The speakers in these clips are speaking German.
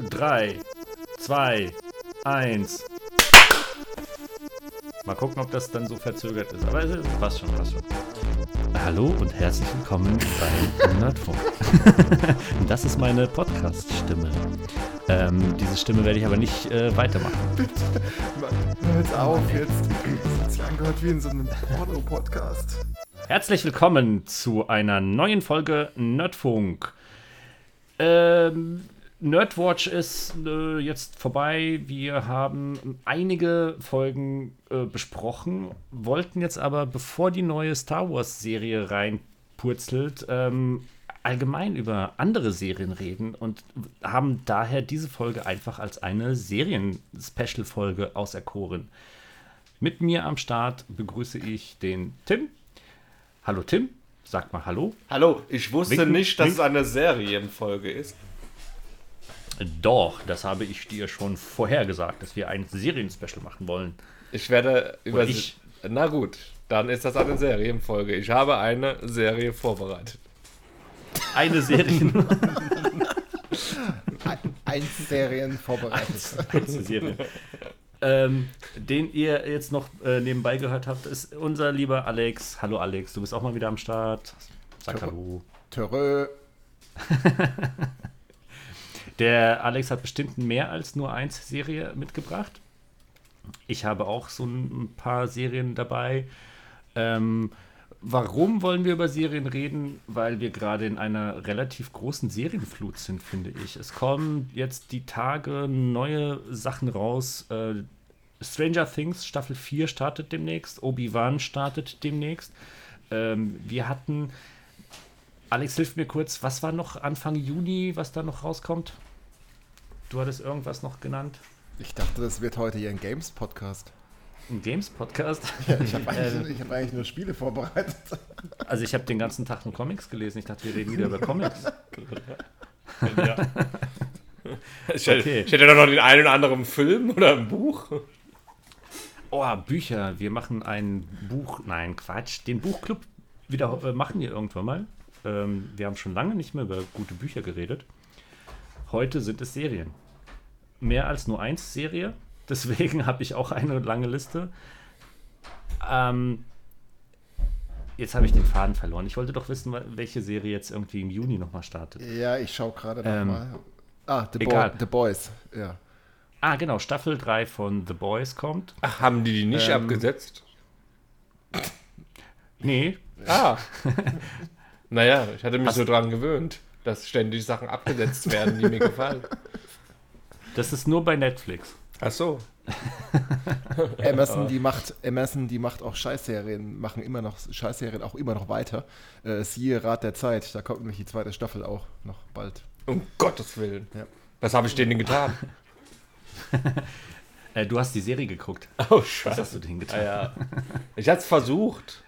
3, 2, 1. Mal gucken, ob das dann so verzögert ist. Aber es passt schon, passt schon. Hallo und herzlich willkommen bei Nerdfunk. das ist meine Podcast-Stimme. Ähm, diese Stimme werde ich aber nicht äh, weitermachen. Bitte, hör jetzt auf jetzt. Das hat sich angehört wie in so einem Porno-Podcast. Herzlich willkommen zu einer neuen Folge Nerdfunk. Ähm, Nerdwatch ist äh, jetzt vorbei. Wir haben einige Folgen äh, besprochen, wollten jetzt aber, bevor die neue Star Wars-Serie reinpurzelt, ähm, allgemein über andere Serien reden und haben daher diese Folge einfach als eine Serien-Special-Folge auserkoren. Mit mir am Start begrüße ich den Tim. Hallo Tim, sag mal Hallo. Hallo, ich wusste Winken, nicht, dass winken. es eine Serienfolge ist. Doch, das habe ich dir schon vorher gesagt, dass wir ein Serien-Special machen wollen. Ich werde über. ich? Na gut, dann ist das eine Serienfolge. Ich habe eine Serie vorbereitet. Eine Serie. Ein Serien vorbereitet. Eine Serie. ähm, den ihr jetzt noch äh, nebenbei gehört habt, ist unser lieber Alex. Hallo Alex, du bist auch mal wieder am Start. Sag Hallo. Törö. Der Alex hat bestimmt mehr als nur eins Serie mitgebracht. Ich habe auch so ein paar Serien dabei. Ähm, warum wollen wir über Serien reden? Weil wir gerade in einer relativ großen Serienflut sind, finde ich. Es kommen jetzt die Tage neue Sachen raus. Äh, Stranger Things Staffel 4 startet demnächst. Obi-Wan startet demnächst. Ähm, wir hatten. Alex, hilf mir kurz, was war noch Anfang Juni, was da noch rauskommt? Du hattest irgendwas noch genannt? Ich dachte, das wird heute hier ein Games-Podcast. Ein Games-Podcast? Ich habe eigentlich, ich hab eigentlich nur Spiele vorbereitet. Also ich habe den ganzen Tag nur Comics gelesen. Ich dachte, wir reden wieder über Comics. Ja. Ich, hätte, Okay. ich hätte doch noch den einen oder anderen Film oder ein Buch. Oh, Bücher. Wir machen ein Buch. Nein, Quatsch. Den Buchclub wieder äh, machen wir irgendwann mal. Ähm, wir haben schon lange nicht mehr über gute Bücher geredet. Heute sind es Serien. Mehr als nur eins Serie. Deswegen habe ich auch eine lange Liste. Ähm, jetzt habe ich den Faden verloren. Ich wollte doch wissen, welche Serie jetzt irgendwie im Juni nochmal startet. Ja, ich schaue gerade Ähm, nochmal. Ah, The, egal. The Boys. Ja. Ah, genau. Staffel 3 von The Boys kommt. Ach, haben die die nicht Ähm, abgesetzt? Nee, Ah. naja, ich hatte mich so dran gewöhnt, dass ständig Sachen abgesetzt werden, die mir gefallen. das ist nur bei Netflix. Ach so. Amazon, die macht, Amazon, die macht auch Scheißserien, machen immer noch Scheißserien auch immer noch weiter. Äh, siehe Rat der Zeit, da kommt nämlich die zweite Staffel auch noch bald. Um Gottes Willen. Ja. Was habe ich denen getan? Äh, du hast die Serie geguckt. Oh, Was scheiße. hast du denn getan? Ah, ja. Ich hatte es versucht.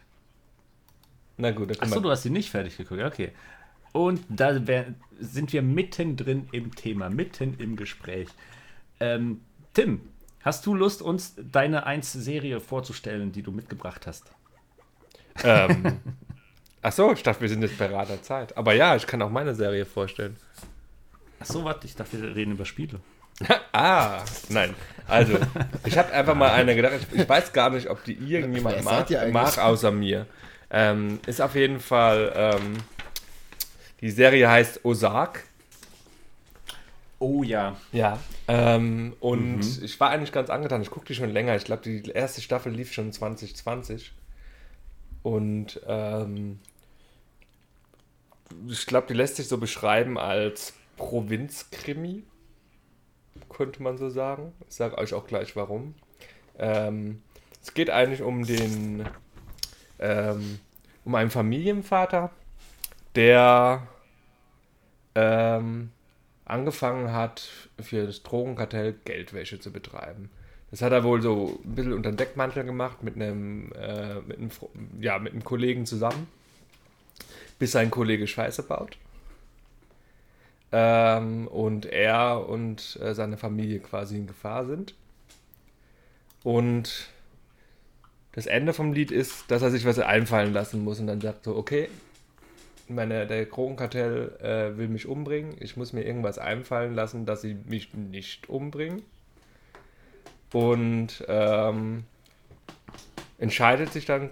Na gut, da Achso, du hast sie nicht fertig geguckt. ja, Okay. Und da wär, sind wir mittendrin im Thema, mitten im Gespräch. Ähm, Tim, hast du Lust, uns deine 1-Serie vorzustellen, die du mitgebracht hast? Ähm, ach so, ich dachte, wir sind jetzt bei Rat der Zeit. Aber ja, ich kann auch meine Serie vorstellen. Achso, warte, ich dachte, wir reden über Spiele. Ah, nein. Also, ich habe einfach mal eine gedacht. Ich, ich weiß gar nicht, ob die irgendjemand mag, mag außer mir. Ähm, ist auf jeden Fall, ähm, die Serie heißt Ozark. Oh ja. Ja. Ähm, und ich war eigentlich ganz angetan. Ich gucke die schon länger. Ich glaube, die erste Staffel lief schon 2020. Und ähm, ich glaube, die lässt sich so beschreiben als Provinzkrimi. Könnte man so sagen. Ich sage euch auch gleich warum. Ähm, es geht eigentlich um den ähm, um einen Familienvater, der ähm, angefangen hat, für das Drogenkartell Geldwäsche zu betreiben. Das hat er wohl so ein bisschen unter den Deckmantel gemacht mit einem, äh, mit einem, ja, mit einem Kollegen zusammen, bis sein Kollege Scheiße baut. Ähm, und er und äh, seine Familie quasi in Gefahr sind. Und das Ende vom Lied ist, dass er sich was einfallen lassen muss und dann sagt so, okay, meine, der Drogenkartell äh, will mich umbringen. Ich muss mir irgendwas einfallen lassen, dass sie mich nicht umbringen. Und ähm, entscheidet sich dann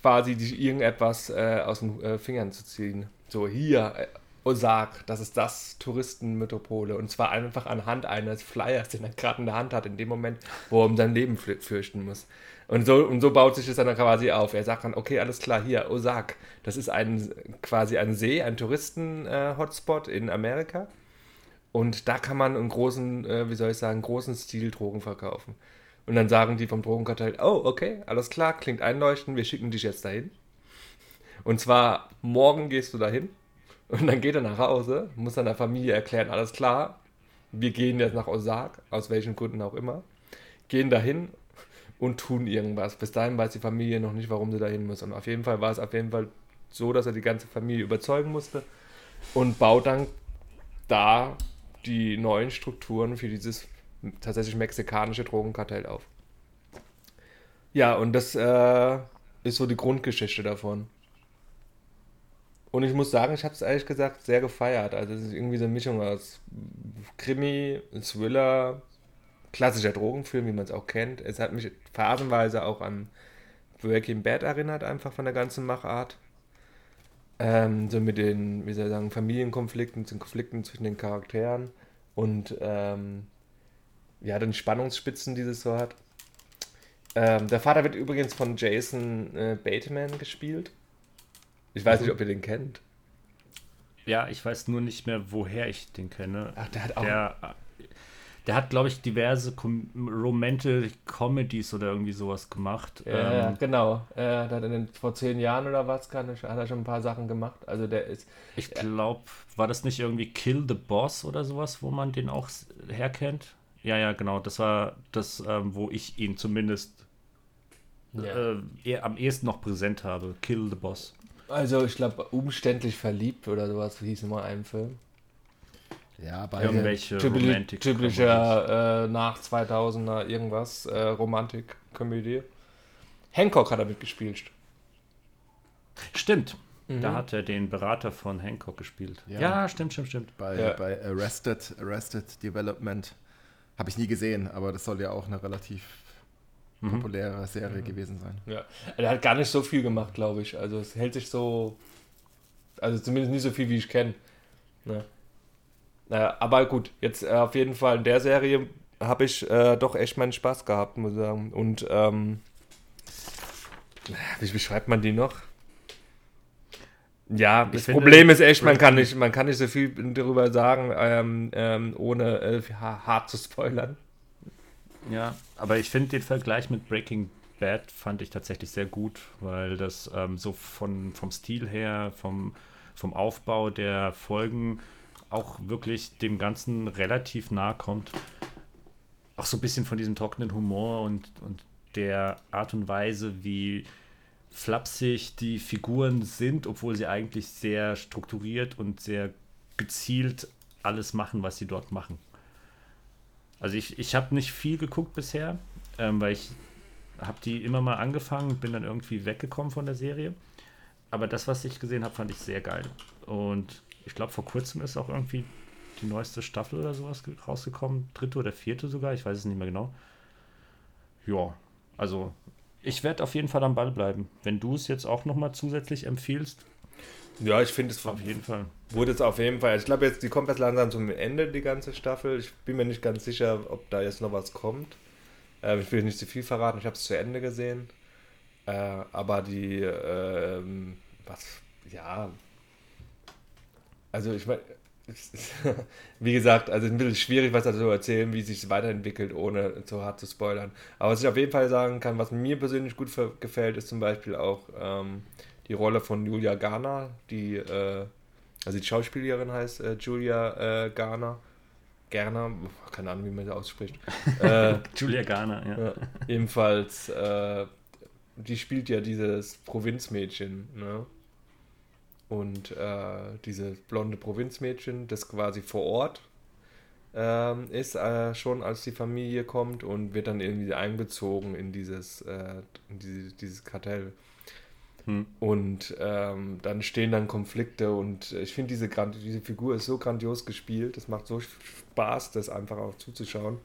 quasi, die, irgendetwas äh, aus den äh, Fingern zu ziehen. So, hier, äh, Osaka, das ist das Touristenmetropole. Und zwar einfach anhand eines Flyers, den er gerade in der Hand hat, in dem Moment, wo er um sein Leben fürchten muss. Und so, und so baut sich das dann quasi auf. Er sagt dann, okay, alles klar, hier, Osaka, das ist ein, quasi ein See, ein Touristen-Hotspot äh, in Amerika. Und da kann man einen großen, äh, wie soll ich sagen, großen Stil Drogen verkaufen. Und dann sagen die vom Drogenkartell, oh, okay, alles klar, klingt einleuchtend, wir schicken dich jetzt dahin. Und zwar morgen gehst du dahin und dann geht er nach Hause, muss seiner Familie erklären, alles klar, wir gehen jetzt nach Osaka, aus welchen Gründen auch immer, gehen dahin und tun irgendwas. Bis dahin weiß die Familie noch nicht, warum sie dahin muss. Und auf jeden Fall war es auf jeden Fall so, dass er die ganze Familie überzeugen musste und baut dann da die neuen Strukturen für dieses tatsächlich mexikanische Drogenkartell auf. Ja, und das äh, ist so die Grundgeschichte davon. Und ich muss sagen, ich habe es ehrlich gesagt sehr gefeiert. Also es ist irgendwie so eine Mischung aus Krimi, Thriller, klassischer Drogenfilm, wie man es auch kennt. Es hat mich phasenweise auch an Breaking Bad erinnert, einfach von der ganzen Machart. Ähm, so mit den, wie soll ich sagen, Familienkonflikten, den Konflikten zwischen den Charakteren und ähm, ja, den Spannungsspitzen, die es so hat. Ähm, der Vater wird übrigens von Jason äh, Bateman gespielt. Ich weiß nicht, ob ihr den kennt. Ja, ich weiß nur nicht mehr, woher ich den kenne. Ach, der hat auch. Der, der hat, glaube ich, diverse Com Romantic Comedies oder irgendwie sowas gemacht. Ja, ähm, genau. Er hat den, vor zehn Jahren oder was hat er schon ein paar Sachen gemacht. Also der ist. Ich glaube, war das nicht irgendwie Kill the Boss oder sowas, wo man den auch herkennt? Ja, ja, genau. Das war das, ähm, wo ich ihn zumindest ja. äh, am ehesten noch präsent habe. Kill the Boss. Also ich glaube, umständlich verliebt oder sowas hieß immer ein Film. Ja, bei irgendwelche Romantik typischer äh, nach 2000er irgendwas äh, Romantik-Komödie. Hancock hat er mitgespielt. Stimmt. Mhm. Da hat er den Berater von Hancock gespielt. Ja, ja stimmt, stimmt, stimmt. Bei, ja. bei Arrested, Arrested Development habe ich nie gesehen, aber das soll ja auch eine relativ mhm. populäre Serie mhm. gewesen sein. Ja, er hat gar nicht so viel gemacht, glaube ich. Also es hält sich so, also zumindest nicht so viel, wie ich kenne. Ne? Naja, aber gut, jetzt äh, auf jeden Fall in der Serie habe ich äh, doch echt meinen Spaß gehabt, muss ich sagen. Und ähm, wie beschreibt man die noch? Ja, ich das finde, Problem ist echt, man kann nicht, man kann nicht so viel darüber sagen, ähm, ähm, ohne äh, hart zu spoilern. Ja, aber ich finde den Vergleich mit Breaking Bad fand ich tatsächlich sehr gut, weil das ähm, so von, vom Stil her, vom, vom Aufbau der Folgen auch wirklich dem Ganzen relativ nahe kommt. Auch so ein bisschen von diesem trockenen Humor und, und der Art und Weise, wie flapsig die Figuren sind, obwohl sie eigentlich sehr strukturiert und sehr gezielt alles machen, was sie dort machen. Also ich, ich habe nicht viel geguckt bisher, ähm, weil ich habe die immer mal angefangen, bin dann irgendwie weggekommen von der Serie. Aber das, was ich gesehen habe, fand ich sehr geil. Und ich glaube, vor kurzem ist auch irgendwie die neueste Staffel oder sowas rausgekommen. Dritte oder vierte sogar, ich weiß es nicht mehr genau. Ja, also ich werde auf jeden Fall am Ball bleiben. Wenn du es jetzt auch nochmal zusätzlich empfiehlst. Ja, ich finde es auf jeden Fall. Wurde es auf jeden Fall. Ich glaube, jetzt die kommt jetzt langsam zum Ende, die ganze Staffel. Ich bin mir nicht ganz sicher, ob da jetzt noch was kommt. Äh, ich will nicht zu viel verraten, ich habe es zu Ende gesehen. Äh, aber die, äh, was, ja. Also ich meine, wie gesagt, also es ist ein bisschen schwierig, was dazu zu erzählen, wie sich es weiterentwickelt, ohne zu hart zu spoilern. Aber was ich auf jeden Fall sagen kann, was mir persönlich gut gefällt, ist zum Beispiel auch ähm, die Rolle von Julia Garner, die, äh, also die Schauspielerin heißt äh, Julia äh, Garner. Gerner, keine Ahnung, wie man das ausspricht. Äh, Julia Garner, ja. ja ebenfalls, äh, die spielt ja dieses Provinzmädchen, ne? Und äh, dieses blonde Provinzmädchen, das quasi vor Ort ähm, ist, äh, schon als die Familie kommt und wird dann irgendwie einbezogen in dieses, äh, in diese, dieses Kartell. Hm. Und ähm, dann stehen dann Konflikte und ich finde, diese, diese Figur ist so grandios gespielt. Es macht so Spaß, das einfach auch zuzuschauen.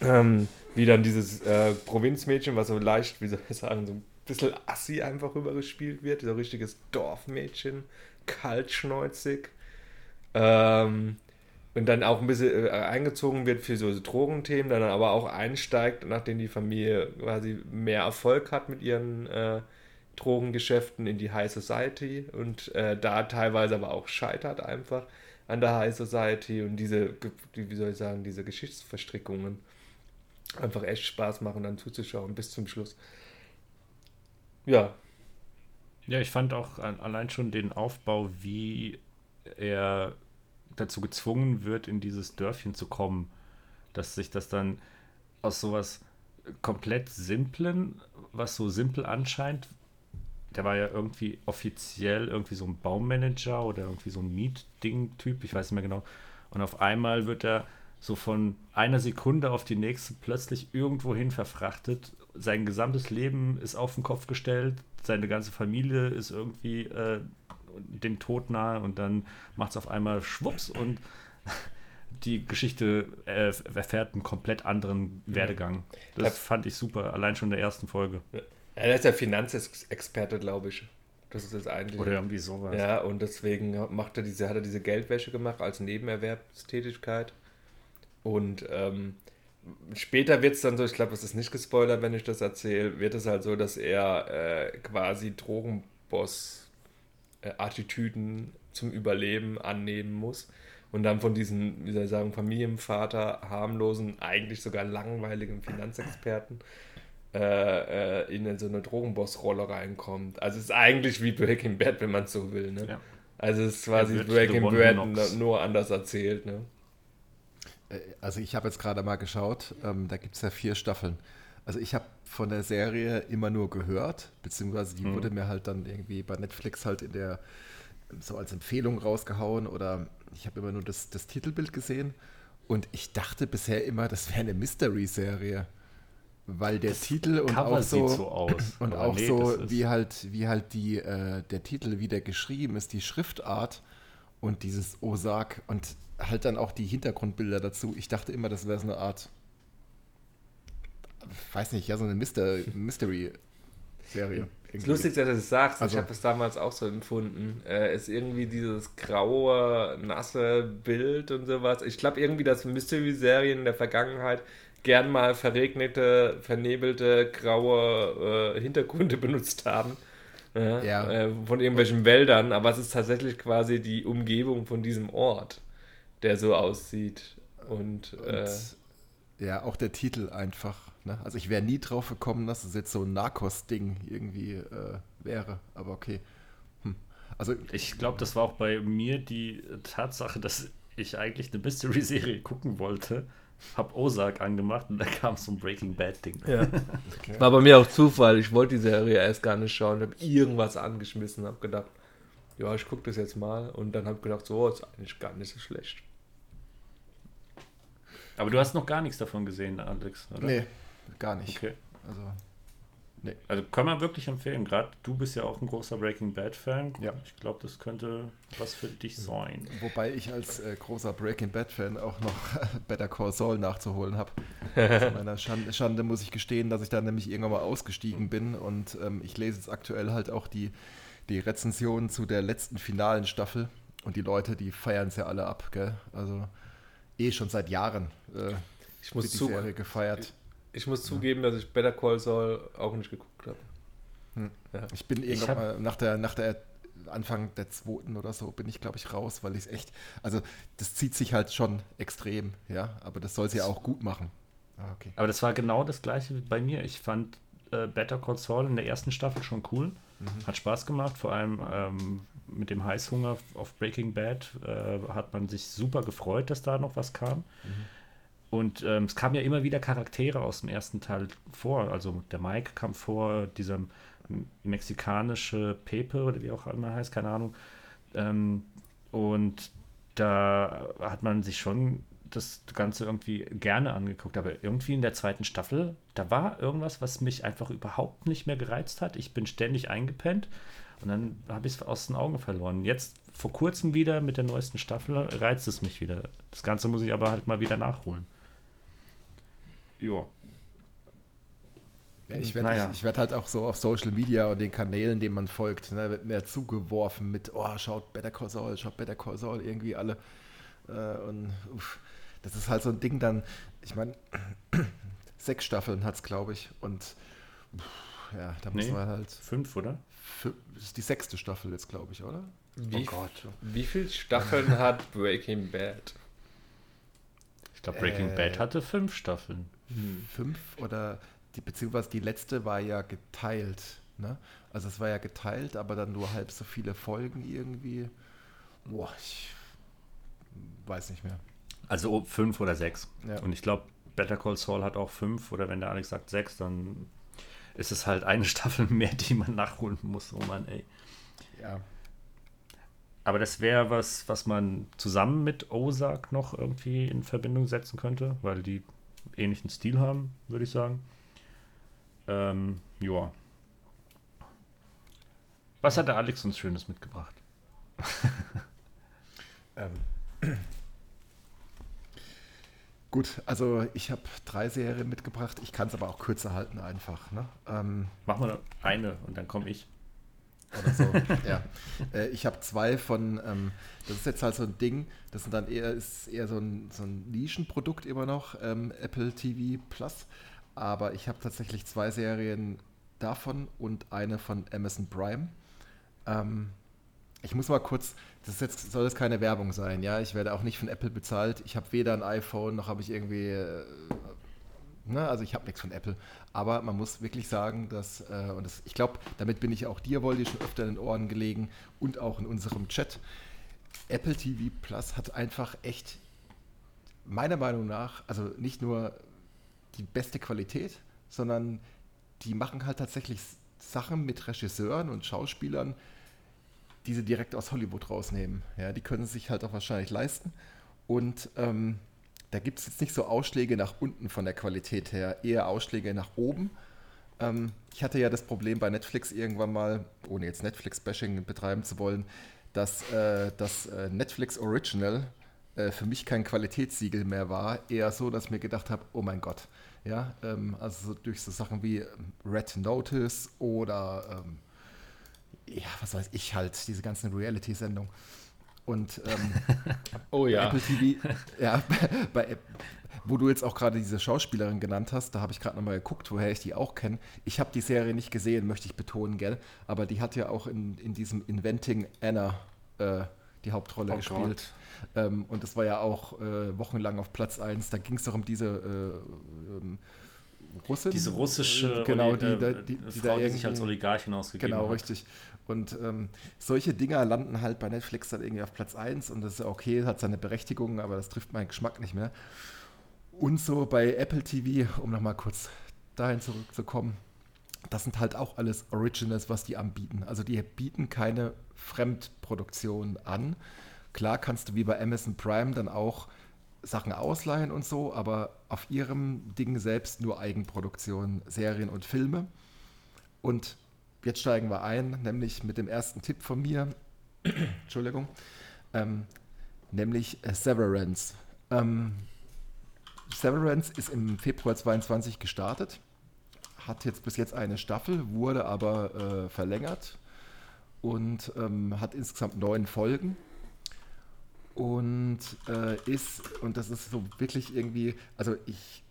Ähm, wie dann dieses äh, Provinzmädchen, was so leicht, wie soll ich sagen, so ein bisschen assi einfach rübergespielt wird. So richtiges Dorfmädchen, kaltschneuzig. Ähm, und dann auch ein bisschen äh, eingezogen wird für so Drogenthemen, dann aber auch einsteigt, nachdem die Familie quasi mehr Erfolg hat mit ihren äh, Drogengeschäften in die High Society und äh, da teilweise aber auch scheitert einfach an der High Society und diese, wie soll ich sagen, diese Geschichtsverstrickungen einfach echt Spaß machen, dann zuzuschauen bis zum Schluss. Ja. Ja, ich fand auch allein schon den Aufbau, wie er dazu gezwungen wird, in dieses Dörfchen zu kommen, dass sich das dann aus sowas komplett Simplen, was so simpel anscheint, der war ja irgendwie offiziell irgendwie so ein Baummanager oder irgendwie so ein Mietding-Typ, ich weiß nicht mehr genau. Und auf einmal wird er so von einer Sekunde auf die nächste plötzlich irgendwohin verfrachtet. Sein gesamtes Leben ist auf den Kopf gestellt, seine ganze Familie ist irgendwie äh, dem Tod nahe und dann macht es auf einmal Schwupps und die Geschichte äh, erfährt einen komplett anderen Werdegang. Das fand ich super, allein schon in der ersten Folge. Ja, er ist der Finanzexperte, glaube ich. Das ist das eigentlich. Oder irgendwie sowas. Ja, und deswegen macht er diese, hat er diese Geldwäsche gemacht als Nebenerwerbstätigkeit. Und ähm, später wird es dann so, ich glaube, es ist nicht gespoilert, wenn ich das erzähle, wird es halt so, dass er äh, quasi Drogenboss äh, zum Überleben annehmen muss und dann von diesem, wie soll ich sagen, Familienvater, harmlosen, eigentlich sogar langweiligen Finanzexperten äh, äh, in so eine Drogenboss-Rolle reinkommt. Also es ist eigentlich wie Breaking Bad, wenn man es so will. Ne? Ja. Also es ist quasi Breaking Bad nur anders erzählt. Ne? Äh, also ich habe jetzt gerade mal geschaut, ähm, da gibt es ja vier Staffeln. Also ich habe von der Serie immer nur gehört, beziehungsweise die mhm. wurde mir halt dann irgendwie bei Netflix halt in der so als Empfehlung rausgehauen oder ich habe immer nur das, das Titelbild gesehen und ich dachte bisher immer, das wäre eine Mystery-Serie. Weil der das Titel und Cover auch so, so aus, und auch nee, so wie halt wie halt die äh, der Titel wieder geschrieben ist, die Schriftart und dieses Osak und halt dann auch die Hintergrundbilder dazu. Ich dachte immer, das wäre so eine Art weiß nicht, ja, so eine Myster Mystery-Serie. Es ist lustig, dass du das sagst. Also, ich habe es damals auch so empfunden. Äh, ist irgendwie dieses graue, nasse Bild und sowas. Ich glaube irgendwie, dass Mystery-Serien in der Vergangenheit gern mal verregnete, vernebelte, graue äh, Hintergründe benutzt haben. Ja, ja. Äh, von irgendwelchen Wäldern, aber es ist tatsächlich quasi die Umgebung von diesem Ort, der so aussieht. Und, und äh, ja, auch der Titel einfach Ne? Also ich wäre nie drauf gekommen, dass es jetzt so ein Narcos-Ding irgendwie äh, wäre. Aber okay. Hm. Also ich glaube, das war auch bei mir die Tatsache, dass ich eigentlich eine Mystery-Serie gucken wollte. Hab Ozark angemacht und da kam so ein Breaking Bad-Ding. Ja. Okay. War bei mir auch Zufall. Ich wollte die Serie erst gar nicht schauen. Habe irgendwas angeschmissen, habe gedacht, ja, ich gucke das jetzt mal. Und dann habe ich gedacht, so, ist eigentlich gar nicht so schlecht. Aber du hast noch gar nichts davon gesehen, Alex, oder? Nee, Gar nicht. Okay. Also, nee. Also kann man wirklich empfehlen. Gerade du bist ja auch ein großer Breaking Bad-Fan. Ja. Ich glaube, das könnte was für dich sein. Wobei ich als äh, großer Breaking Bad-Fan auch noch Better Call Saul nachzuholen habe. Zu meiner Schande, Schande, muss ich gestehen, dass ich da nämlich irgendwann mal ausgestiegen bin und ähm, ich lese jetzt aktuell halt auch die, die Rezensionen zu der letzten finalen Staffel und die Leute, die feiern es ja alle ab, gell? Also eh schon seit Jahren äh, ich muss die zu, Serie gefeiert. Ich muss zugeben, dass ich Better Call Saul auch nicht geguckt habe. Hm. Ja. Ich bin irgendwann hab, mal nach der, nach der Anfang der zweiten oder so bin ich, glaube ich, raus, weil ich es echt, also das zieht sich halt schon extrem, ja, aber das soll sie ja auch gut machen. Ah, okay. Aber das war genau das gleiche wie bei mir. Ich fand äh, Better Call Saul in der ersten Staffel schon cool. Mhm. Hat Spaß gemacht, vor allem ähm, mit dem Heißhunger auf Breaking Bad äh, hat man sich super gefreut, dass da noch was kam. Mhm. Und ähm, es kamen ja immer wieder Charaktere aus dem ersten Teil vor. Also der Mike kam vor, dieser mexikanische Pepe oder wie auch immer heißt, keine Ahnung. Ähm, und da hat man sich schon das Ganze irgendwie gerne angeguckt, aber irgendwie in der zweiten Staffel, da war irgendwas, was mich einfach überhaupt nicht mehr gereizt hat. Ich bin ständig eingepennt und dann habe ich es aus den Augen verloren. Jetzt vor kurzem wieder mit der neuesten Staffel reizt es mich wieder. Das Ganze muss ich aber halt mal wieder nachholen. Ja. Ich werde naja. werd halt auch so auf Social Media und den Kanälen, denen man folgt, ne, wird mir zugeworfen mit, oh, schaut Better Call Saul, schaut Better Call Saul, irgendwie alle. Äh, und uff, das ist halt so ein Ding dann, ich meine, sechs Staffeln hat es, glaube ich, und uff, ja, da muss nee, man halt. Fünf, oder? Fünf, das ist die sechste Staffel jetzt, glaube ich, oder? Wie, oh Gott. Wie viele Staffeln hat Breaking Bad? Ich glaube, Breaking äh, Bad hatte fünf Staffeln. Hm. Fünf oder die, beziehungsweise die letzte war ja geteilt. Ne? Also es war ja geteilt, aber dann nur halb so viele Folgen irgendwie. Boah, ich weiß nicht mehr. Also fünf oder sechs. Ja. Und ich glaube, Better Call Saul hat auch fünf oder wenn der Alex sagt sechs, dann ist es halt eine Staffel mehr, die man nachholen muss. Oh Mann, ey. Ja. Aber das wäre was, was man zusammen mit Ozark noch irgendwie in Verbindung setzen könnte, weil die ähnlichen Stil haben, würde ich sagen. Ähm, ja. Was hat der Alex uns Schönes mitgebracht? ähm. Gut, also ich habe drei Serien mitgebracht. Ich kann es aber auch kürzer halten einfach. Ne? Ähm, Machen wir eine und dann komme ich. Oder so. ja. Äh, ich habe zwei von, ähm, das ist jetzt halt so ein Ding, das sind dann eher, ist eher so ein, so ein Nischenprodukt immer noch, ähm, Apple TV Plus. Aber ich habe tatsächlich zwei Serien davon und eine von Amazon Prime. Ähm, ich muss mal kurz, das jetzt, soll es keine Werbung sein, ja. Ich werde auch nicht von Apple bezahlt. Ich habe weder ein iPhone noch habe ich irgendwie, äh, ne, also ich habe nichts von Apple. Aber man muss wirklich sagen, dass, äh, und das, ich glaube, damit bin ich auch dir, Woldi, schon öfter in den Ohren gelegen und auch in unserem Chat. Apple TV Plus hat einfach echt, meiner Meinung nach, also nicht nur die beste Qualität, sondern die machen halt tatsächlich Sachen mit Regisseuren und Schauspielern, die sie direkt aus Hollywood rausnehmen. Ja, die können sich halt auch wahrscheinlich leisten. Und ähm, da gibt es jetzt nicht so Ausschläge nach unten von der Qualität her, eher Ausschläge nach oben. Ähm, ich hatte ja das Problem bei Netflix irgendwann mal, ohne jetzt Netflix-Bashing betreiben zu wollen, dass äh, das äh, Netflix Original äh, für mich kein Qualitätssiegel mehr war. Eher so, dass ich mir gedacht habe, oh mein Gott. Ja, ähm, also so durch so Sachen wie ähm, Red Notice oder ähm, ja, was weiß ich halt, diese ganzen Reality-Sendungen. Und ähm, oh ja. Apple TV, ja, bei, wo du jetzt auch gerade diese Schauspielerin genannt hast, da habe ich gerade nochmal geguckt, woher ich die auch kenne. Ich habe die Serie nicht gesehen, möchte ich betonen, gell? Aber die hat ja auch in, in diesem Inventing Anna äh, die Hauptrolle oh gespielt. Ähm, und das war ja auch äh, wochenlang auf Platz 1. Da ging es doch um diese äh, ähm, Russin. Diese russische äh, genau, die, die, die, die Frau, die sich als Oligarchin ausgegeben Genau, hat. richtig. Und ähm, solche Dinger landen halt bei Netflix dann irgendwie auf Platz 1 und das ist okay, hat seine Berechtigung, aber das trifft meinen Geschmack nicht mehr. Und so bei Apple TV, um nochmal kurz dahin zurückzukommen, das sind halt auch alles Originals, was die anbieten. Also die bieten keine Fremdproduktion an. Klar kannst du wie bei Amazon Prime dann auch Sachen ausleihen und so, aber auf ihrem Ding selbst nur Eigenproduktion, Serien und Filme. Und jetzt steigen wir ein, nämlich mit dem ersten Tipp von mir. Entschuldigung. Ähm, nämlich Severance. Ähm, Severance ist im Februar 22 gestartet, hat jetzt bis jetzt eine Staffel, wurde aber äh, verlängert und ähm, hat insgesamt neun Folgen und äh, ist, und das ist so wirklich irgendwie, also ich,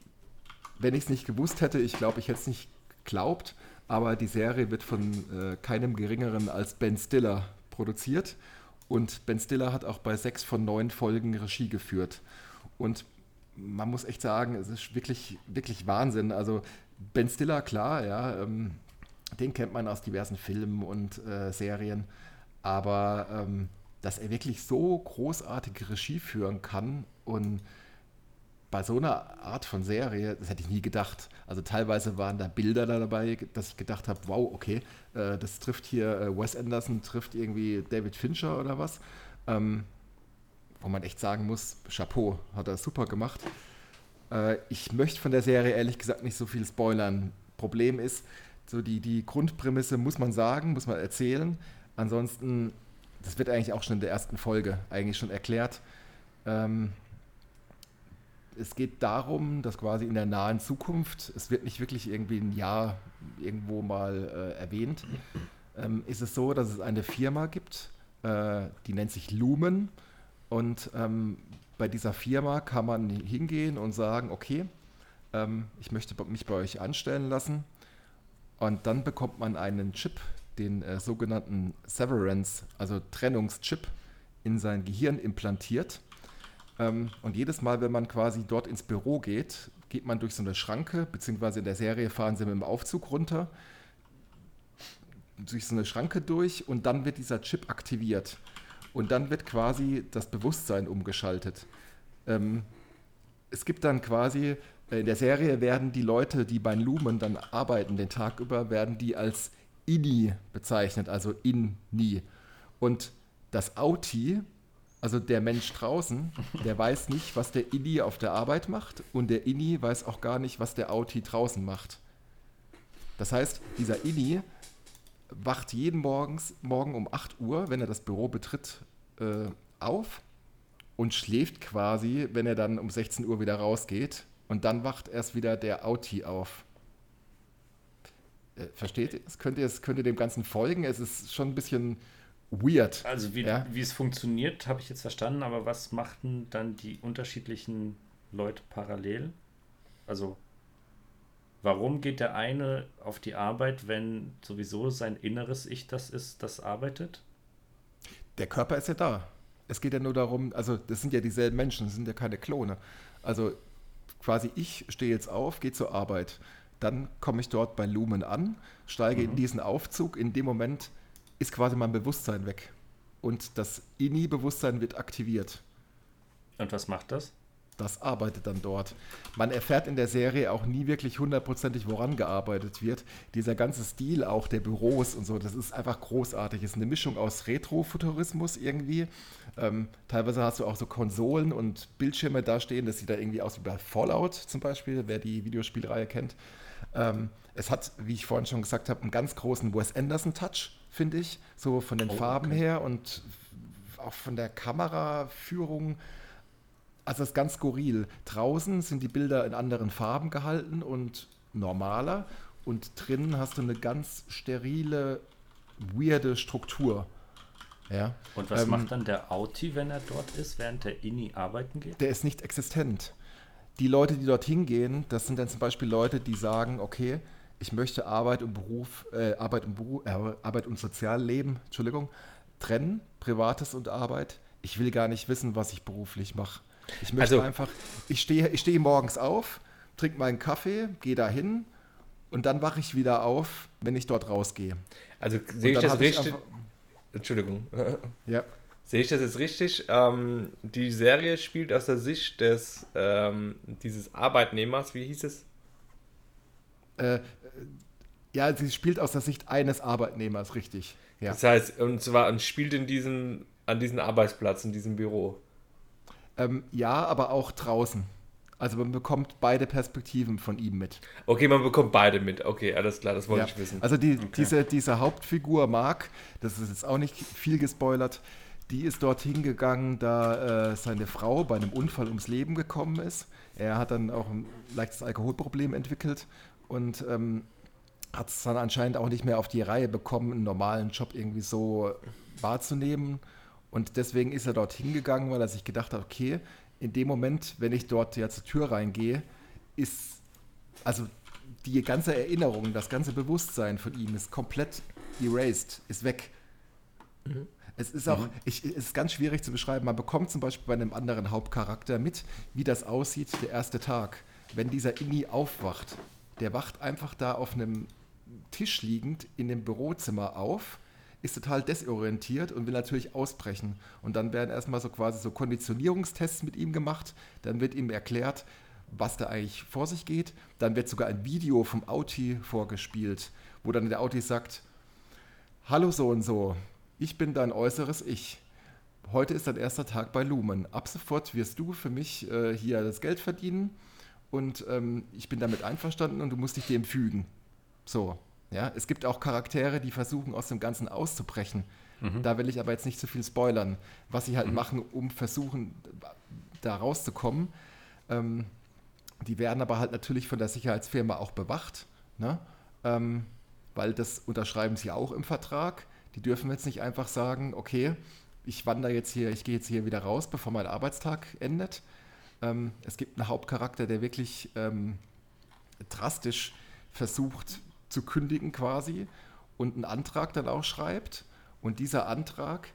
wenn ich es nicht gewusst hätte, ich glaube, ich hätte es nicht geglaubt, aber die Serie wird von äh, keinem geringeren als Ben Stiller produziert und Ben Stiller hat auch bei sechs von neun Folgen Regie geführt. Und man muss echt sagen, es ist wirklich, wirklich Wahnsinn. Also Ben Stiller, klar, ja, ähm, den kennt man aus diversen Filmen und äh, Serien, aber ähm, dass er wirklich so großartige Regie führen kann und bei so einer Art von Serie, das hätte ich nie gedacht. Also teilweise waren da Bilder dabei, dass ich gedacht habe, wow, okay, äh, das trifft hier äh, Wes Anderson, trifft irgendwie David Fincher oder was. Ähm, wo man echt sagen muss, Chapeau, hat er super gemacht. Äh, ich möchte von der Serie ehrlich gesagt nicht so viel spoilern. Problem ist, so die, die Grundprämisse muss man sagen, muss man erzählen. Ansonsten, das wird eigentlich auch schon in der ersten Folge eigentlich schon erklärt. Ähm, es geht darum, dass quasi in der nahen Zukunft, es wird nicht wirklich irgendwie ein Jahr irgendwo mal äh, erwähnt, ähm, ist es so, dass es eine Firma gibt, äh, die nennt sich Lumen. Und ähm, bei dieser Firma kann man hingehen und sagen, okay, ähm, ich möchte mich bei euch anstellen lassen. Und dann bekommt man einen Chip, den äh, sogenannten Severance, also Trennungschip, in sein Gehirn implantiert. Ähm, und jedes Mal, wenn man quasi dort ins Büro geht, geht man durch so eine Schranke, beziehungsweise in der Serie fahren sie mit dem Aufzug runter, durch so eine Schranke durch und dann wird dieser Chip aktiviert. Und dann wird quasi das Bewusstsein umgeschaltet. Ähm, es gibt dann quasi, äh, in der Serie werden die Leute, die bei Lumen dann arbeiten, den Tag über, werden die als INI bezeichnet, also INI. Und das Auti, also der Mensch draußen, der weiß nicht, was der INI auf der Arbeit macht und der INI weiß auch gar nicht, was der Auti draußen macht. Das heißt, dieser INI wacht jeden Morgens, Morgen um 8 Uhr, wenn er das Büro betritt, äh, auf und schläft quasi, wenn er dann um 16 Uhr wieder rausgeht. Und dann wacht erst wieder der Auti auf. Äh, versteht ihr? Könnt ihr, könnt ihr dem Ganzen folgen? Es ist schon ein bisschen weird. Also wie, ja? wie es funktioniert, habe ich jetzt verstanden, aber was machten dann die unterschiedlichen Leute parallel? Also warum geht der eine auf die Arbeit, wenn sowieso sein inneres Ich das ist, das arbeitet? Der Körper ist ja da. Es geht ja nur darum, also das sind ja dieselben Menschen, das sind ja keine Klone. Also quasi ich stehe jetzt auf, gehe zur Arbeit. Dann komme ich dort bei Lumen an, steige mhm. in diesen Aufzug. In dem Moment ist quasi mein Bewusstsein weg. Und das INI-Bewusstsein wird aktiviert. Und was macht das? das arbeitet dann dort. Man erfährt in der Serie auch nie wirklich hundertprozentig, woran gearbeitet wird. Dieser ganze Stil auch der Büros und so, das ist einfach großartig. Es ist eine Mischung aus Retrofuturismus irgendwie. Ähm, teilweise hast du auch so Konsolen und Bildschirme da stehen. Das sieht da irgendwie aus wie bei Fallout zum Beispiel, wer die Videospielreihe kennt. Ähm, es hat, wie ich vorhin schon gesagt habe, einen ganz großen Wes Anderson-Touch, finde ich. So von den oh, Farben okay. her und auch von der Kameraführung. Also das ist ganz skurril. Draußen sind die Bilder in anderen Farben gehalten und normaler und drinnen hast du eine ganz sterile, weirde Struktur. Ja. Und was ähm, macht dann der Auti, wenn er dort ist, während der Inni arbeiten geht? Der ist nicht existent. Die Leute, die dorthin gehen, das sind dann zum Beispiel Leute, die sagen, okay, ich möchte Arbeit und Beruf, äh, Arbeit und Beruf, äh, Arbeit und Sozialleben, Entschuldigung, trennen, Privates und Arbeit. Ich will gar nicht wissen, was ich beruflich mache. Ich möchte also, einfach, ich stehe ich steh morgens auf, trinke meinen Kaffee, gehe dahin und dann wache ich wieder auf, wenn ich dort rausgehe. Also sehe ich das richtig? Ich Entschuldigung. Ja. Sehe ich das jetzt richtig? Ähm, die Serie spielt aus der Sicht des ähm, dieses Arbeitnehmers, wie hieß es? Äh, ja, sie spielt aus der Sicht eines Arbeitnehmers, richtig. Ja. Das heißt, und zwar und spielt in diesem, an diesem Arbeitsplatz, in diesem Büro. Ähm, ja, aber auch draußen. Also man bekommt beide Perspektiven von ihm mit. Okay, man bekommt beide mit. Okay, alles klar, das wollte ja. ich wissen. Also die, okay. diese, diese Hauptfigur Mark, das ist jetzt auch nicht viel gespoilert, die ist dorthin gegangen, da äh, seine Frau bei einem Unfall ums Leben gekommen ist. Er hat dann auch ein leichtes Alkoholproblem entwickelt und ähm, hat es dann anscheinend auch nicht mehr auf die Reihe bekommen, einen normalen Job irgendwie so wahrzunehmen und deswegen ist er dort hingegangen, weil er sich gedacht hat, okay, in dem Moment, wenn ich dort ja zur Tür reingehe, ist, also die ganze Erinnerung, das ganze Bewusstsein von ihm ist komplett erased, ist weg. Mhm. Es ist auch, mhm. ich, es ist ganz schwierig zu beschreiben. Man bekommt zum Beispiel bei einem anderen Hauptcharakter mit, wie das aussieht, der erste Tag. Wenn dieser Inni aufwacht, der wacht einfach da auf einem Tisch liegend in dem Bürozimmer auf ist total desorientiert und will natürlich ausbrechen. Und dann werden erstmal so quasi so Konditionierungstests mit ihm gemacht. Dann wird ihm erklärt, was da eigentlich vor sich geht. Dann wird sogar ein Video vom Auti vorgespielt, wo dann der Auti sagt, Hallo so und so, ich bin dein äußeres Ich. heute ist dein erster Tag bei Lumen. Ab sofort wirst du für mich äh, hier das Geld verdienen und ähm, ich bin damit einverstanden und du musst dich dem fügen. So, ja. Es gibt auch Charaktere, die versuchen, aus dem Ganzen auszubrechen. Mhm. Da will ich aber jetzt nicht zu viel spoilern, was sie halt mhm. machen, um versuchen, da rauszukommen. Ähm, die werden aber halt natürlich von der Sicherheitsfirma auch bewacht, ne? Ähm, weil das unterschreiben sie auch im Vertrag. Die dürfen jetzt nicht einfach sagen, okay, ich wandere jetzt hier, ich gehe jetzt hier wieder raus, bevor mein Arbeitstag endet. Ähm, es gibt einen Hauptcharakter, der wirklich ähm, drastisch versucht zu kündigen quasi und einen Antrag dann auch schreibt. Und dieser Antrag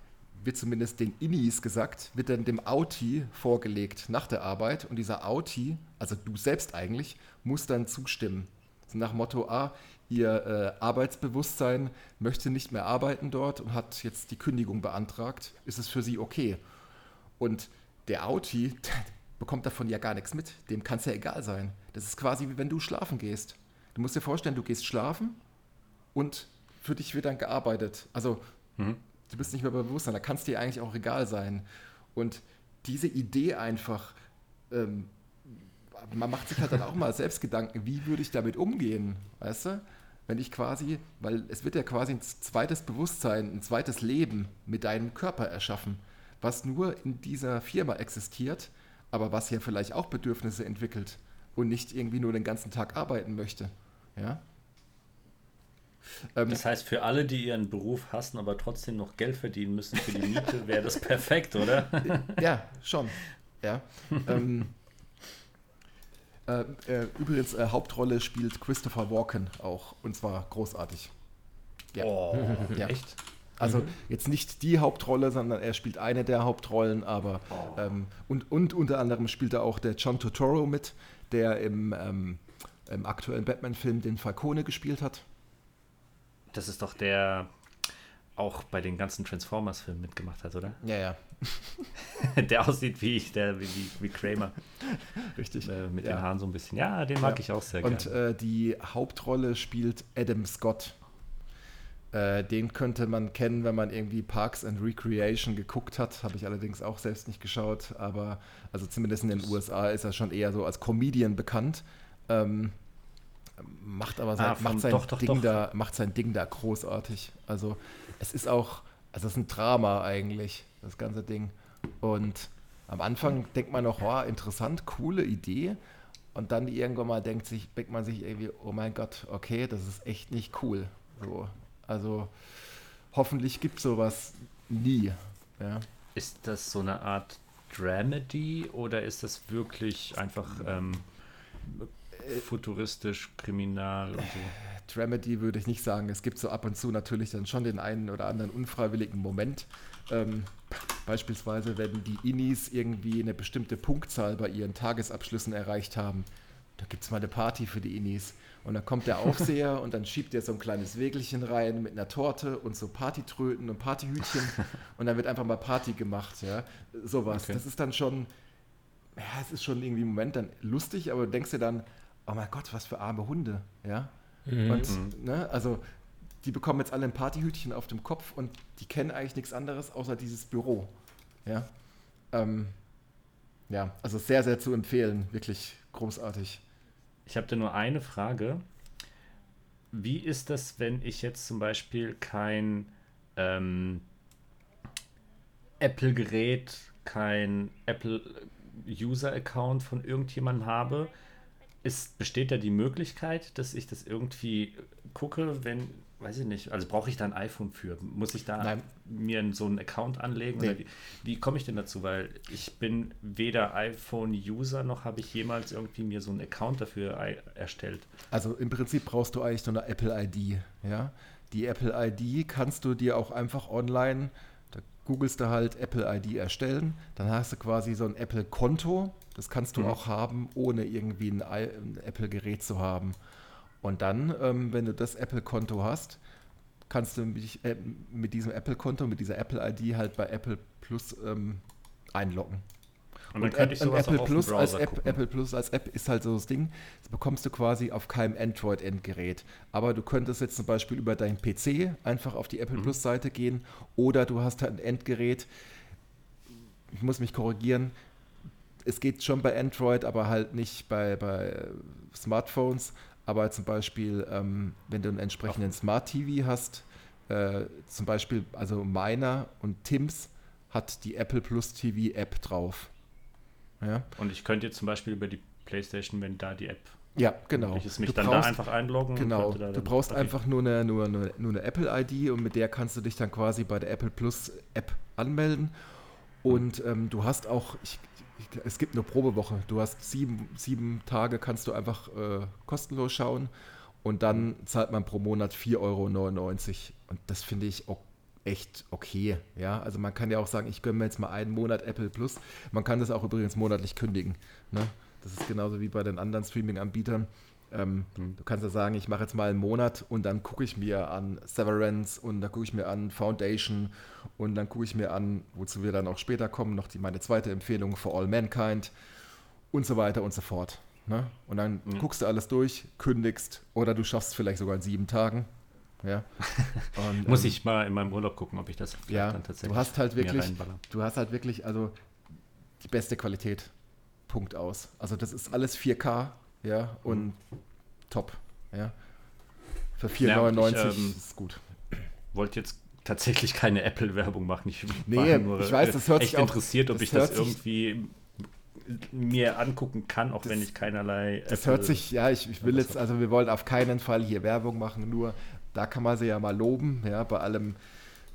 wird zumindest den Innis gesagt, wird dann dem Auti vorgelegt nach der Arbeit. Und dieser Auti, also du selbst eigentlich, muss dann zustimmen. So nach Motto, ah, ihr äh, Arbeitsbewusstsein möchte nicht mehr arbeiten dort und hat jetzt die Kündigung beantragt, ist es für sie okay. Und der Auti bekommt davon ja gar nichts mit. Dem kann es ja egal sein. Das ist quasi wie wenn du schlafen gehst. Du musst dir vorstellen, du gehst schlafen und für dich wird dann gearbeitet. Also mhm du bist nicht mehr bei Bewusstsein, da kann es dir eigentlich auch egal sein. Und diese Idee einfach, ähm, man macht sich halt dann auch mal selbst Gedanken, wie würde ich damit umgehen, weißt du? Wenn ich quasi, weil es wird ja quasi ein zweites Bewusstsein, ein zweites Leben mit deinem Körper erschaffen, was nur in dieser Firma existiert, aber was ja vielleicht auch Bedürfnisse entwickelt und nicht irgendwie nur den ganzen Tag arbeiten möchte. Ja? Ähm, das heißt, für alle, die ihren Beruf hassen, aber trotzdem noch Geld verdienen müssen für die Miete, wäre das perfekt, oder? ja, schon. Ja. ähm, äh, äh, übrigens, äh, Hauptrolle spielt Christopher Walken auch, und zwar großartig. Ja. Oh, ja. echt? Also mhm. jetzt nicht die Hauptrolle, sondern er spielt eine der Hauptrollen, aber oh. ähm, und, und unter anderem spielt er auch der John Totoro mit, der im, ähm, im aktuellen Batman-Film den Falcone gespielt hat. Das ist doch der auch bei den ganzen Transformers-Filmen mitgemacht hat, oder? Ja, ja. der aussieht wie, der, wie, wie Kramer. Richtig. Äh, mit ja. den Haaren so ein bisschen. Ja, den mag ja. ich auch sehr gerne. Und äh, die Hauptrolle spielt Adam Scott. Äh, den könnte man kennen, wenn man irgendwie Parks and Recreation geguckt hat. Habe ich allerdings auch selbst nicht geschaut. Aber also zumindest in den USA ist er schon eher so als Comedian bekannt. Ähm, macht aber sein, ah, macht sein doch, doch, Ding doch. da, macht sein Ding da großartig. Also es ist auch, also es ist ein Drama eigentlich, das ganze Ding. Und am Anfang denkt man noch, oh, interessant, coole Idee. Und dann irgendwann mal denkt sich, denkt man sich irgendwie, oh mein Gott, okay, das ist echt nicht cool. So, also hoffentlich gibt es sowas nie. Ja. Ist das so eine Art Dramedy oder ist das wirklich einfach ähm, futuristisch, kriminal und so. Dramedy würde ich nicht sagen. Es gibt so ab und zu natürlich dann schon den einen oder anderen unfreiwilligen Moment. Ähm, beispielsweise, wenn die Innis irgendwie eine bestimmte Punktzahl bei ihren Tagesabschlüssen erreicht haben. Da gibt es mal eine Party für die Innis. Und dann kommt der Aufseher und dann schiebt er so ein kleines Wägelchen rein mit einer Torte und so Partytröten und Partyhütchen. und dann wird einfach mal Party gemacht. Ja? Sowas. Okay. Das ist dann schon, ja, es ist schon irgendwie im Moment dann lustig, aber du denkst dir dann, oh mein Gott, was für arme Hunde, ja. Mhm. Und, ne, also die bekommen jetzt alle ein Partyhütchen auf dem Kopf und die kennen eigentlich nichts anderes außer dieses Büro, ja. Ähm, ja, also sehr, sehr zu empfehlen, wirklich großartig. Ich habe da nur eine Frage. Wie ist das, wenn ich jetzt zum Beispiel kein ähm, Apple-Gerät, kein Apple-User-Account von irgendjemandem habe? Ist, besteht da die Möglichkeit, dass ich das irgendwie gucke, wenn, weiß ich nicht, also brauche ich da ein iPhone für? Muss ich da Nein. mir so einen Account anlegen? Nee. Wie, wie komme ich denn dazu? Weil ich bin weder iPhone-User noch habe ich jemals irgendwie mir so einen Account dafür erstellt. Also im Prinzip brauchst du eigentlich nur eine Apple-ID, ja. Die Apple-ID kannst du dir auch einfach online, da googelst du halt Apple-ID erstellen, dann hast du quasi so ein Apple-Konto, das kannst du mhm. auch haben, ohne irgendwie ein, ein Apple-Gerät zu haben. Und dann, ähm, wenn du das Apple-Konto hast, kannst du mich, äh, mit diesem Apple-Konto, mit dieser Apple-ID halt bei Apple Plus ähm, einloggen. Und, und, App, und Apple, Plus als App, Apple Plus als App ist halt so das Ding, das bekommst du quasi auf keinem Android-Endgerät. Aber du könntest jetzt zum Beispiel über deinen PC einfach auf die Apple mhm. Plus-Seite gehen oder du hast halt ein Endgerät, ich muss mich korrigieren, es geht schon bei Android, aber halt nicht bei, bei Smartphones. Aber zum Beispiel, ähm, wenn du einen entsprechenden Smart TV hast, äh, zum Beispiel, also meiner und Tims hat die Apple Plus TV App drauf. Ja. Und ich könnte jetzt zum Beispiel über die PlayStation, wenn da die App ja, genau. Ich mich du dann brauchst, da einfach einloggen. Genau. Du brauchst okay. einfach nur eine, nur, eine, nur eine Apple-ID und mit der kannst du dich dann quasi bei der Apple Plus App anmelden. Und ähm, du hast auch, ich, ich, es gibt eine Probewoche. Du hast sieben, sieben Tage, kannst du einfach äh, kostenlos schauen. Und dann zahlt man pro Monat 4,99 Euro. Und das finde ich auch echt okay. Ja, also man kann ja auch sagen, ich gönne mir jetzt mal einen Monat Apple Plus. Man kann das auch übrigens monatlich kündigen. Ne? Das ist genauso wie bei den anderen Streaming-Anbietern. Ähm, mhm. Du kannst ja sagen, ich mache jetzt mal einen Monat und dann gucke ich mir an Severance und dann gucke ich mir an Foundation und dann gucke ich mir an, wozu wir dann auch später kommen, noch die, meine zweite Empfehlung For All Mankind und so weiter und so fort. Ne? Und dann mhm. guckst du alles durch, kündigst oder du schaffst es vielleicht sogar in sieben Tagen. Ja. Und, Muss ähm, ich mal in meinem Urlaub gucken, ob ich das ja, dann tatsächlich. Du hast halt wirklich, du hast halt wirklich, also die beste Qualität. Punkt aus. Also das ist alles 4K, ja, und mhm. top, ja. Für 4,99 ja, ähm, ist gut. Wollte jetzt tatsächlich keine Apple-Werbung machen. Ich nee, nur ich weiß, das hört echt sich auch, interessiert, ob ich das irgendwie mir angucken kann, auch das, wenn ich keinerlei. Das Apple hört sich, ja, ich, ich will jetzt, also wir wollen auf keinen Fall hier Werbung machen, nur da kann man sie ja mal loben, ja, bei allem,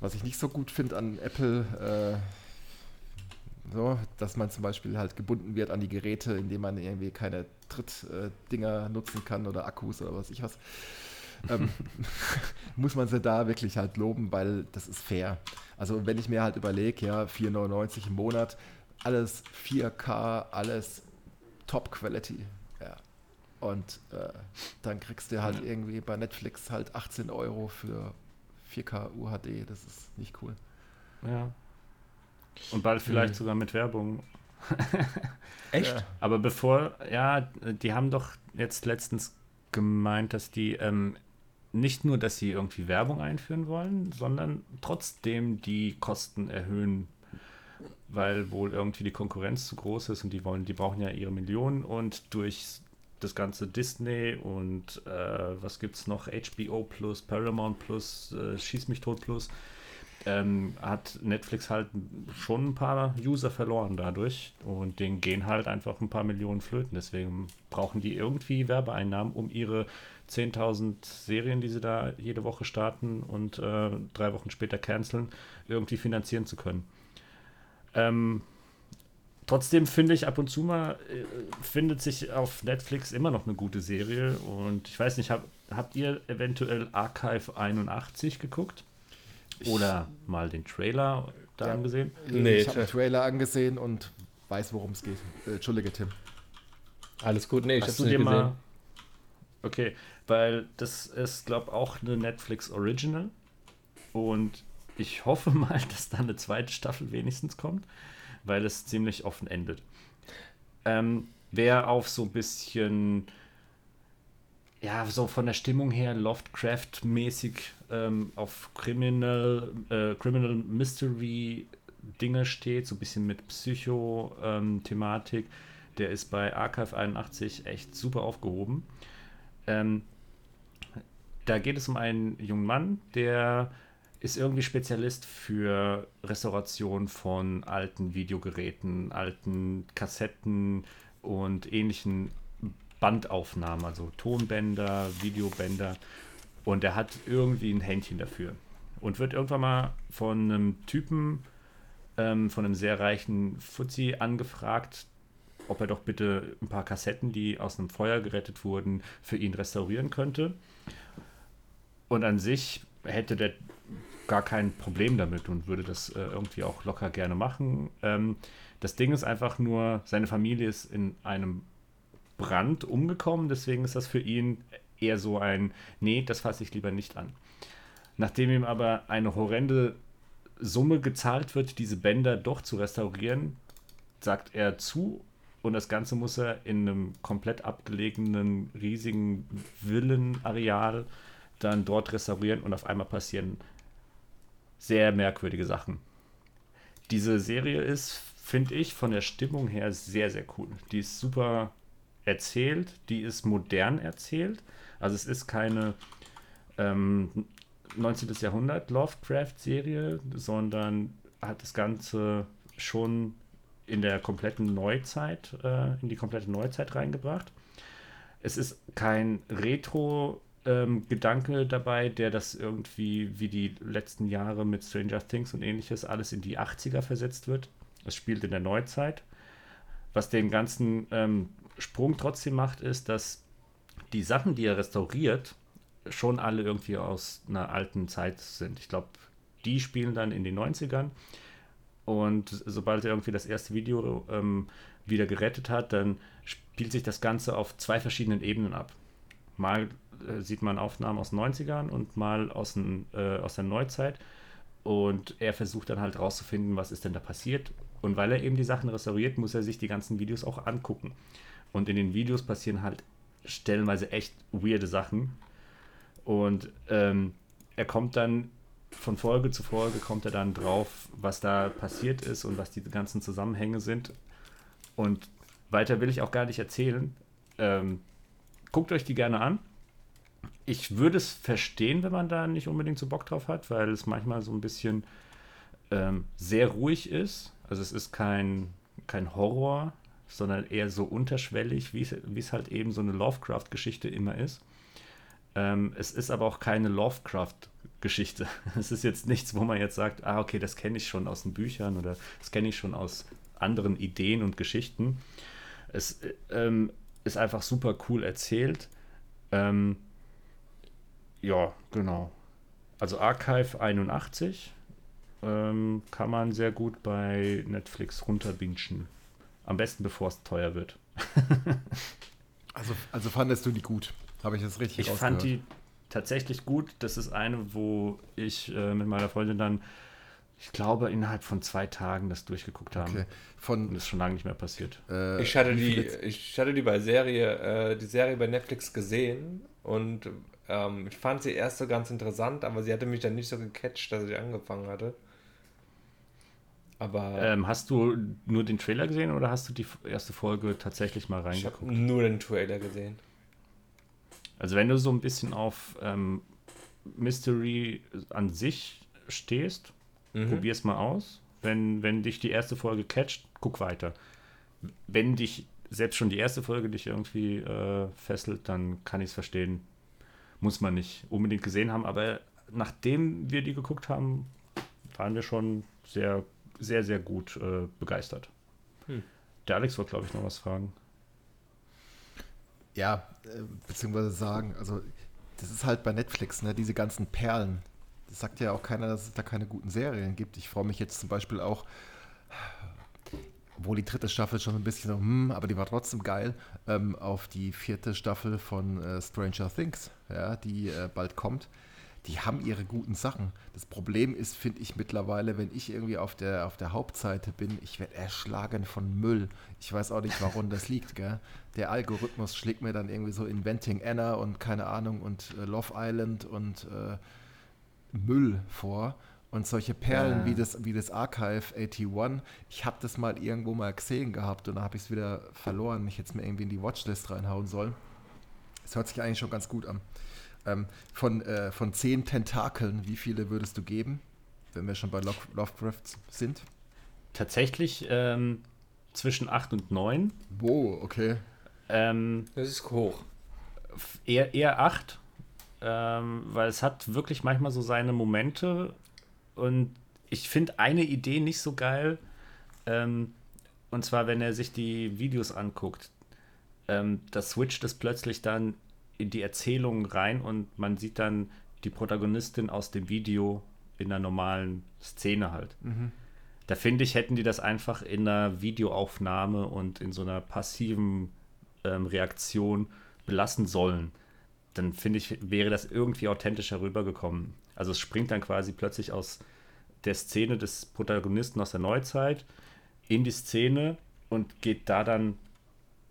was ich nicht so gut finde an Apple. Äh, so, dass man zum Beispiel halt gebunden wird an die Geräte, indem man irgendwie keine Trittdinger äh, nutzen kann oder Akkus oder was ich was. ähm, muss man sie da wirklich halt loben, weil das ist fair. Also wenn ich mir halt überlege, ja, 4,99 im Monat, alles 4K, alles Top Quality. Ja. Und äh, dann kriegst du halt irgendwie bei Netflix halt 18 Euro für 4K UHD. Das ist nicht cool. Ja. Und bald vielleicht mhm. sogar mit Werbung. Echt? Aber bevor, ja, die haben doch jetzt letztens gemeint, dass die ähm, nicht nur, dass sie irgendwie Werbung einführen wollen, sondern trotzdem die Kosten erhöhen, weil wohl irgendwie die Konkurrenz zu groß ist und die wollen, die brauchen ja ihre Millionen und durch das ganze Disney und äh, was es noch, HBO Plus, Paramount Plus, äh, Schieß mich tot Plus, ähm, hat Netflix halt schon ein paar User verloren dadurch und denen gehen halt einfach ein paar Millionen flöten. Deswegen brauchen die irgendwie Werbeeinnahmen, um ihre 10.000 Serien, die sie da jede Woche starten und äh, drei Wochen später canceln, irgendwie finanzieren zu können. Ähm, trotzdem finde ich ab und zu mal, äh, findet sich auf Netflix immer noch eine gute Serie und ich weiß nicht, hab, habt ihr eventuell Archive 81 geguckt? Oder mal den Trailer da ja. angesehen? Nee, ich habe den Trailer angesehen und weiß, worum es geht. Äh, Entschuldige, Tim. Alles gut, nee, ich habe dir gesehen. mal. Okay, weil das ist, glaube ich, auch eine Netflix Original. Und ich hoffe mal, dass da eine zweite Staffel wenigstens kommt, weil es ziemlich offen endet. Ähm, wer auf so ein bisschen ja, so von der Stimmung her Lovecraft-mäßig ähm, auf Criminal, äh, Criminal Mystery Dinge steht, so ein bisschen mit Psycho-Thematik, ähm, der ist bei Archive 81 echt super aufgehoben. Ähm, da geht es um einen jungen Mann, der ist irgendwie Spezialist für Restauration von alten Videogeräten, alten Kassetten und ähnlichen Bandaufnahmen, also Tonbänder, Videobänder. Und er hat irgendwie ein Händchen dafür. Und wird irgendwann mal von einem Typen, ähm, von einem sehr reichen Fuzzi angefragt, ob er doch bitte ein paar Kassetten, die aus einem Feuer gerettet wurden, für ihn restaurieren könnte. Und an sich hätte der gar kein Problem damit und würde das äh, irgendwie auch locker gerne machen. Ähm, das Ding ist einfach nur, seine Familie ist in einem Brand umgekommen, deswegen ist das für ihn eher so ein, nee, das fasse ich lieber nicht an. Nachdem ihm aber eine horrende Summe gezahlt wird, diese Bänder doch zu restaurieren, sagt er zu und das Ganze muss er in einem komplett abgelegenen, riesigen Villenareal dann dort restaurieren und auf einmal passieren sehr merkwürdige Sachen. Diese Serie ist finde ich, von der Stimmung her sehr, sehr cool. Die ist super erzählt, die ist modern erzählt. Also es ist keine ähm, 19. Jahrhundert Lovecraft-Serie, sondern hat das Ganze schon in der kompletten Neuzeit, äh, in die komplette Neuzeit reingebracht. Es ist kein Retro- ähm, Gedanke dabei, der das irgendwie wie die letzten Jahre mit Stranger Things und ähnliches alles in die 80er versetzt wird. Es spielt in der Neuzeit. Was den ganzen ähm, Sprung trotzdem macht, ist, dass die Sachen, die er restauriert, schon alle irgendwie aus einer alten Zeit sind. Ich glaube, die spielen dann in den 90ern. Und sobald er irgendwie das erste Video ähm, wieder gerettet hat, dann spielt sich das Ganze auf zwei verschiedenen Ebenen ab. Mal äh, sieht man Aufnahmen aus den 90ern und mal aus, den, äh, aus der Neuzeit. Und er versucht dann halt rauszufinden, was ist denn da passiert. Und weil er eben die Sachen restauriert, muss er sich die ganzen Videos auch angucken. Und in den Videos passieren halt stellenweise echt weirde Sachen. Und ähm, er kommt dann von Folge zu Folge kommt er dann drauf, was da passiert ist und was die ganzen Zusammenhänge sind. Und weiter will ich auch gar nicht erzählen. Ähm, guckt euch die gerne an. Ich würde es verstehen, wenn man da nicht unbedingt so Bock drauf hat, weil es manchmal so ein bisschen ähm, sehr ruhig ist. Also es ist kein, kein Horror, sondern eher so unterschwellig, wie es halt eben so eine Lovecraft-Geschichte immer ist. Ähm, es ist aber auch keine Lovecraft-Geschichte. Es ist jetzt nichts, wo man jetzt sagt, ah, okay, das kenne ich schon aus den Büchern oder das kenne ich schon aus anderen Ideen und Geschichten. Es äh, ähm, ist einfach super cool erzählt. Ähm, ja, genau. Also Archive 81 ähm, kann man sehr gut bei Netflix runterbingen. Am besten bevor es teuer wird. also, also fandest du die gut? Habe ich das richtig Ich fand die tatsächlich gut. Das ist eine, wo ich äh, mit meiner Freundin dann ich glaube, innerhalb von zwei Tagen das durchgeguckt haben. Okay. Von, Und das ist schon lange nicht mehr passiert. Äh, ich, hatte die, ich hatte die bei Serie, äh, die Serie bei Netflix gesehen und ähm, ich fand sie erst so ganz interessant, aber sie hatte mich dann nicht so gecatcht, dass ich angefangen hatte. Aber. Ähm, hast du nur den Trailer gesehen oder hast du die erste Folge tatsächlich mal reingeguckt? Ich habe nur den Trailer gesehen. Also, wenn du so ein bisschen auf ähm, Mystery an sich stehst, Mhm. Probier es mal aus. Wenn, wenn dich die erste Folge catcht, guck weiter. Wenn dich selbst schon die erste Folge dich irgendwie äh, fesselt, dann kann ich es verstehen. Muss man nicht unbedingt gesehen haben, aber nachdem wir die geguckt haben, waren wir schon sehr, sehr, sehr gut äh, begeistert. Hm. Der Alex wollte, glaube ich, noch was fragen. Ja, äh, beziehungsweise sagen, also das ist halt bei Netflix, ne, diese ganzen Perlen, sagt ja auch keiner, dass es da keine guten Serien gibt. Ich freue mich jetzt zum Beispiel auch, obwohl die dritte Staffel schon ein bisschen so, hm, aber die war trotzdem geil, ähm, auf die vierte Staffel von äh, Stranger Things, ja, die äh, bald kommt. Die haben ihre guten Sachen. Das Problem ist, finde ich mittlerweile, wenn ich irgendwie auf der, auf der Hauptseite bin, ich werde erschlagen von Müll. Ich weiß auch nicht, warum das liegt. Gell? Der Algorithmus schlägt mir dann irgendwie so Inventing Anna und keine Ahnung und äh, Love Island und äh, Müll vor. Und solche Perlen ja. wie, das, wie das Archive 81, ich habe das mal irgendwo mal gesehen gehabt und dann habe ich es wieder verloren. Ich hätte es mir irgendwie in die Watchlist reinhauen sollen. Es hört sich eigentlich schon ganz gut an. Ähm, von, äh, von zehn Tentakeln, wie viele würdest du geben, wenn wir schon bei Love, Lovecraft sind? Tatsächlich ähm, zwischen 8 und 9. Wow, okay. Ähm, das ist hoch. Eher, eher 8, ähm, weil es hat wirklich manchmal so seine Momente und ich finde eine Idee nicht so geil. Ähm, und zwar, wenn er sich die Videos anguckt, ähm, das switcht es plötzlich dann in die Erzählung rein und man sieht dann die Protagonistin aus dem Video in einer normalen Szene halt. Mhm. Da finde ich, hätten die das einfach in einer Videoaufnahme und in so einer passiven ähm, Reaktion belassen sollen dann finde ich, wäre das irgendwie authentischer rübergekommen. Also es springt dann quasi plötzlich aus der Szene des Protagonisten aus der Neuzeit in die Szene und geht da dann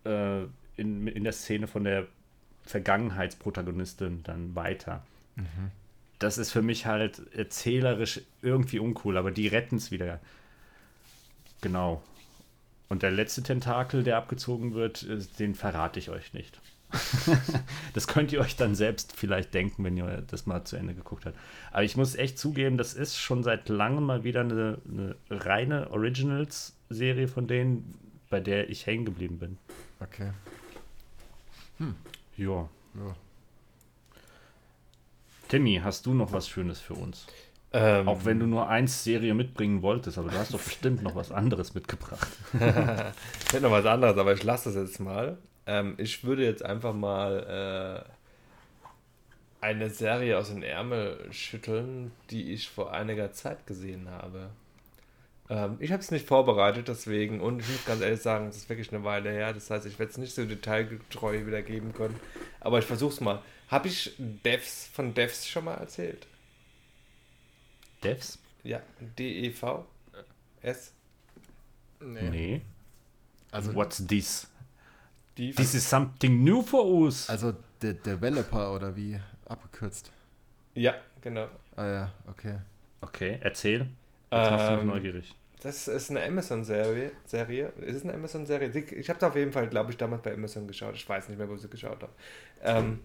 äh, in, in der Szene von der Vergangenheitsprotagonistin dann weiter. Mhm. Das ist für mich halt erzählerisch irgendwie uncool, aber die retten es wieder. Genau. Und der letzte Tentakel, der abgezogen wird, äh, den verrate ich euch nicht. das könnt ihr euch dann selbst vielleicht denken, wenn ihr das mal zu Ende geguckt habt. Aber ich muss echt zugeben, das ist schon seit langem mal wieder eine, eine reine Originals-Serie von denen, bei der ich hängen geblieben bin. Okay. Hm. Ja. Ja. Timmy, hast du noch was Schönes für uns? Ähm, Auch wenn du nur eins Serie mitbringen wolltest, aber du hast doch bestimmt noch was anderes mitgebracht. ich hätte noch was anderes, aber ich lasse das jetzt mal. Ähm, ich würde jetzt einfach mal äh, eine Serie aus den Ärmel schütteln, die ich vor einiger Zeit gesehen habe. Ähm, ich habe es nicht vorbereitet, deswegen, und ich muss ganz ehrlich sagen, es ist wirklich eine Weile her. Das heißt, ich werde es nicht so detailgetreu wiedergeben können. Aber ich versuche es mal. Habe ich Devs von Devs schon mal erzählt? Devs? Ja, D-E-V. S. Nee. Nee. Also, What's this? Die This is something new for us. also der Developer oder wie abgekürzt. ja, genau. Ah ja, okay. Okay, erzähl. Jetzt machst du mich Ähm, neugierig. Das ist eine Amazon-Serie. Serie. Ist es eine Amazon-Serie? Ich habe da auf jeden Fall, glaube ich, damals bei Amazon geschaut. Ich weiß nicht mehr, wo ich sie geschaut habe. Ähm,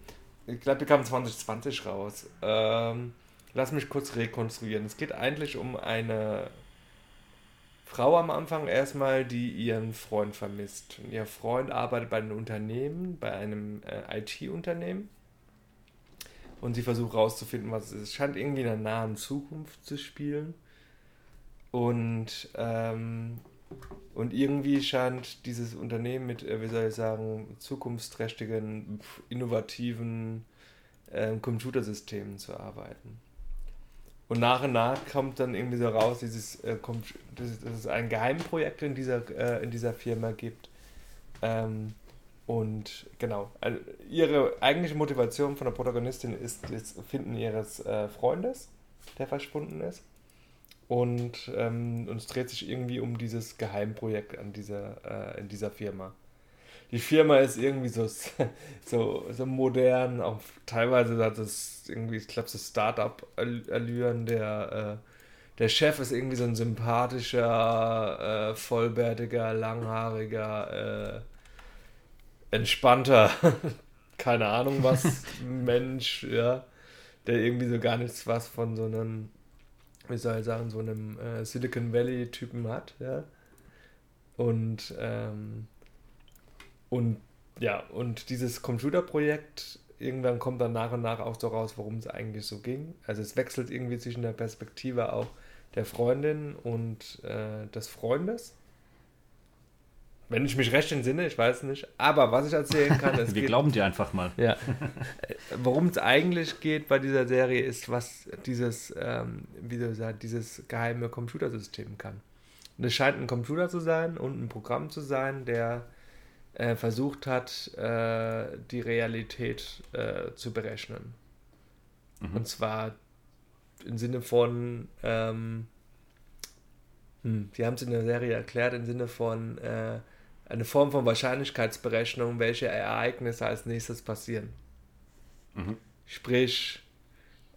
ich glaube, die kam 2020 raus. Ähm, lass mich kurz rekonstruieren. Es geht eigentlich um eine Frau am Anfang erstmal, die ihren Freund vermisst. Und ihr Freund arbeitet bei einem Unternehmen, bei einem äh, IT-Unternehmen. Und sie versucht herauszufinden, was es ist. Es scheint irgendwie in der nahen Zukunft zu spielen. Und, ähm, und irgendwie scheint dieses Unternehmen mit, äh, wie soll ich sagen, zukunftsträchtigen, innovativen ähm, Computersystemen zu arbeiten. Und nach und nach kommt dann irgendwie so raus, dieses, äh, kommt, dass, es- dass es ein Geheimprojekt in dieser, äh, in dieser Firma gibt. Ähm, und genau, also ihre eigentliche Motivation von der Protagonistin ist das Finden ihres äh, Freundes, der verschwunden ist. Und, ähm, und es dreht sich irgendwie um dieses Geheimprojekt an dieser, äh, in dieser Firma. Die Firma ist irgendwie so, so, so modern, auch teilweise hat es irgendwie, ich glaube, so Start-up-Allüren. Der, äh, der Chef ist irgendwie so ein sympathischer, äh, vollbärtiger, langhaariger, äh, entspannter, keine Ahnung was, Mensch, ja, der irgendwie so gar nichts was von so einem, wie soll ich sagen, so einem äh, Silicon Valley-Typen hat, ja. Und, ähm, und ja, und dieses Computerprojekt, irgendwann kommt dann nach und nach auch so raus, worum es eigentlich so ging. Also es wechselt irgendwie zwischen der Perspektive auch der Freundin und äh, des Freundes. Wenn ich mich recht entsinne, ich weiß nicht. Aber was ich erzählen kann, es Wir geht glauben dir einfach mal. ja. Worum es eigentlich geht bei dieser Serie ist, was dieses, ähm, wie ich sagen, dieses geheime Computersystem kann. Und es scheint ein Computer zu sein und ein Programm zu sein, der äh, versucht hat, äh, die Realität äh, zu berechnen. Mhm. Und zwar im Sinne von, ähm, hm, sie haben es in der Serie erklärt, im Sinne von äh, eine Form von Wahrscheinlichkeitsberechnung, welche Ereignisse als nächstes passieren. Mhm. Sprich,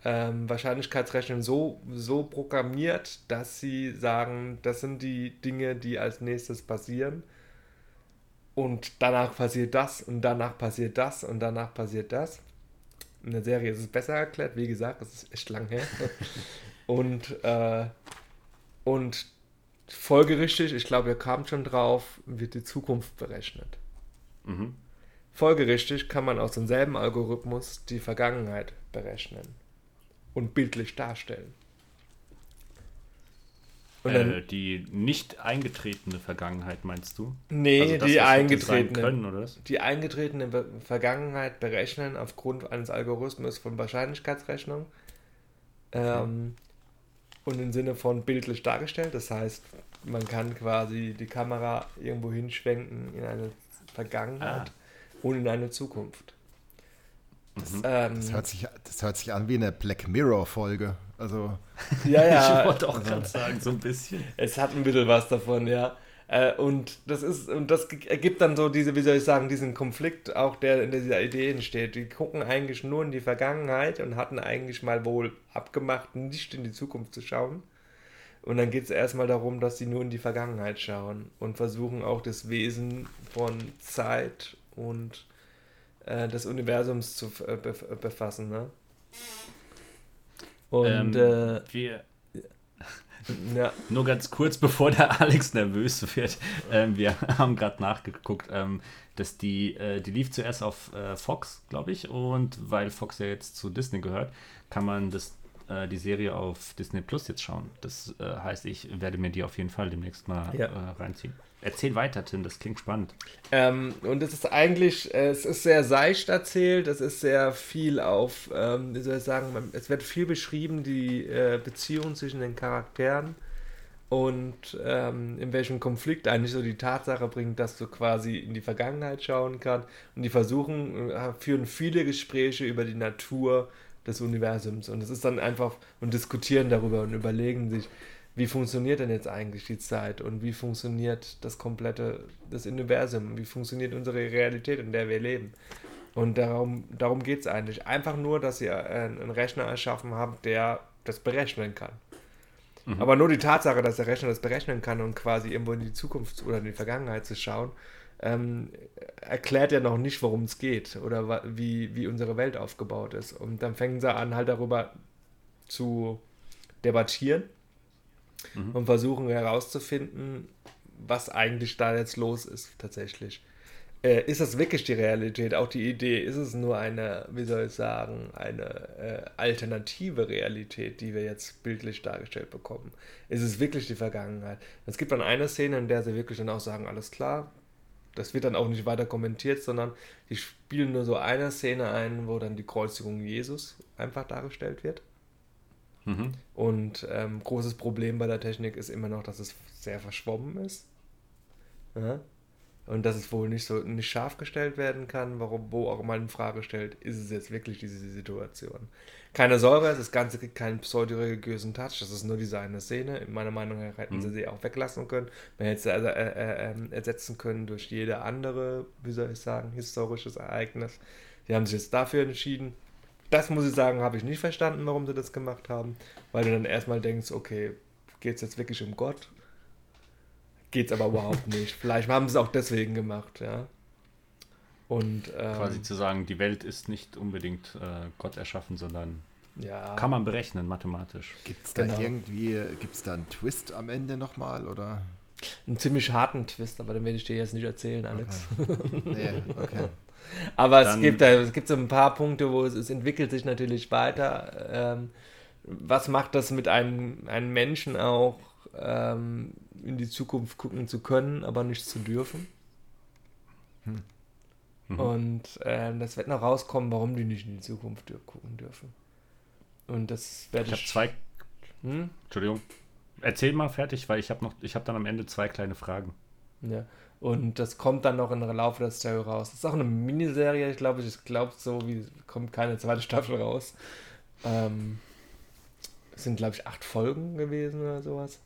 ähm, Wahrscheinlichkeitsrechnung so, so programmiert, dass sie sagen, das sind die Dinge, die als nächstes passieren. Und danach passiert das und danach passiert das und danach passiert das. In der Serie ist es besser erklärt, wie gesagt, das ist echt lang her. und, äh, und folgerichtig, ich glaube, ihr kamt schon drauf, wird die Zukunft berechnet. Mhm. Folgerichtig kann man aus demselben Algorithmus die Vergangenheit berechnen und bildlich darstellen. Und dann, Äh, die nicht eingetretene Vergangenheit, meinst du? nee, Also das, die eingetretene, Können, oder? was? die eingetretene Vergangenheit berechnen aufgrund eines Algorithmus von Wahrscheinlichkeitsrechnung. Ähm, und im Sinne von bildlich dargestellt. Das heißt, man kann quasi die Kamera irgendwo hinschwenken in eine Vergangenheit Ah. und in eine Zukunft. Das, Ähm, das, hört sich, das hört sich an wie eine Black Mirror-Folge. Also, ja, ja. ich wollte auch gerade sagen, so ein bisschen. Es hat ein bisschen was davon, ja. Äh, und das ist, und das ergibt dann so diese, wie soll ich sagen, diesen Konflikt auch, der in dieser Idee entsteht. Die gucken eigentlich nur in die Vergangenheit und hatten eigentlich mal wohl abgemacht, nicht in die Zukunft zu schauen. Und dann geht es erstmal darum, dass sie nur in die Vergangenheit schauen und versuchen auch das Wesen von Zeit und äh, des Universums zu äh, befassen. Ne? Und ähm, äh, wir ja. Nur ganz kurz, bevor der Alex nervös wird. Ähm, wir haben gerade nachgeguckt, ähm, dass die, äh, die lief zuerst auf äh, Fox, glaube ich. Und weil Fox ja jetzt zu Disney gehört, kann man das, äh, die Serie auf Disney Plus jetzt schauen. Das äh, heißt, ich werde mir die auf jeden Fall demnächst mal ja. Äh, reinziehen. Erzähl weiter, Tim, das klingt spannend. Ähm, und es ist eigentlich, äh, es ist sehr seicht erzählt, es ist sehr viel auf, ähm, wie soll ich sagen, es wird viel beschrieben, die äh, Beziehung zwischen den Charakteren und ähm, in welchem Konflikt eigentlich so die Tatsache bringt, dass du quasi in die Vergangenheit schauen kannst. Und die versuchen, äh, führen viele Gespräche über die Natur des Universums. Und es ist dann einfach und diskutieren darüber und überlegen sich, wie funktioniert denn jetzt eigentlich die Zeit und wie funktioniert das komplette, das Universum, wie funktioniert unsere Realität, in der wir leben. Und darum, darum geht es eigentlich. Einfach nur, dass ihr einen Rechner erschaffen habt, der das berechnen kann. Mhm. Aber nur die Tatsache, dass der Rechner das berechnen kann und quasi irgendwo in die Zukunft oder in die Vergangenheit zu schauen, ähm, erklärt ja noch nicht, worum es geht oder wie, wie unsere Welt aufgebaut ist. Und dann fangen sie an, halt darüber zu debattieren mhm. und versuchen herauszufinden, was eigentlich da jetzt los ist tatsächlich. Äh, ist das wirklich die Realität, auch die Idee? Ist es nur eine, wie soll ich sagen, eine äh, alternative Realität, die wir jetzt bildlich dargestellt bekommen? Ist es wirklich die Vergangenheit? Es gibt dann eine Szene, in der sie wirklich dann auch sagen, alles klar, das wird dann auch nicht weiter kommentiert, sondern die spielen nur so eine Szene ein, wo dann die Kreuzigung Jesus einfach dargestellt wird. Mhm. Und ähm, großes Problem bei der Technik ist immer noch, dass es sehr verschwommen ist. Ja? Und dass es wohl nicht so nicht scharf gestellt werden kann, warum, wo auch mal in Frage stellt, ist es jetzt wirklich diese Situation. Keine Sorge, das Ganze kriegt keinen pseudo-religiösen Touch, das ist nur diese eine Szene. In meiner Meinung nach hätten mhm. sie sie auch weglassen können. Man hätte sie also, äh, äh, ähm, ersetzen können durch jede andere, wie soll ich sagen, historisches Ereignis. Sie haben sich jetzt dafür entschieden das muss ich sagen, habe ich nicht verstanden, warum sie das gemacht haben. Weil du dann erstmal denkst, okay, geht es jetzt wirklich um Gott? Geht es aber überhaupt nicht. Vielleicht haben sie es auch deswegen gemacht, ja. Und, ähm, Quasi zu sagen, die Welt ist nicht unbedingt äh, Gott erschaffen, sondern ja. kann man berechnen, mathematisch. Gibt es da genau. irgendwie, gibt es da einen Twist am Ende nochmal, oder? Einen ziemlich harten Twist, aber den werde ich dir jetzt nicht erzählen, Alex. Okay. nee, okay. Aber es gibt, es gibt so ein paar Punkte, wo es, es entwickelt sich natürlich weiter. Ähm, was macht das mit einem, einem Menschen auch, ähm, in die Zukunft gucken zu können, aber nicht zu dürfen? Hm. Mhm. Und ähm, das wird noch rauskommen, warum die nicht in die Zukunft gucken dürfen. Und das werde ich. Ich habe zwei. Hm? Entschuldigung. Erzähl mal fertig, weil ich habe noch, ich habe dann am Ende zwei kleine Fragen. Ja. Und das kommt dann noch im Laufe der Story raus. Das ist auch eine Miniserie, ich glaube, ich glaube, so wie kommt keine zweite Staffel raus. Ähm, es sind, glaube ich, acht Folgen gewesen oder sowas.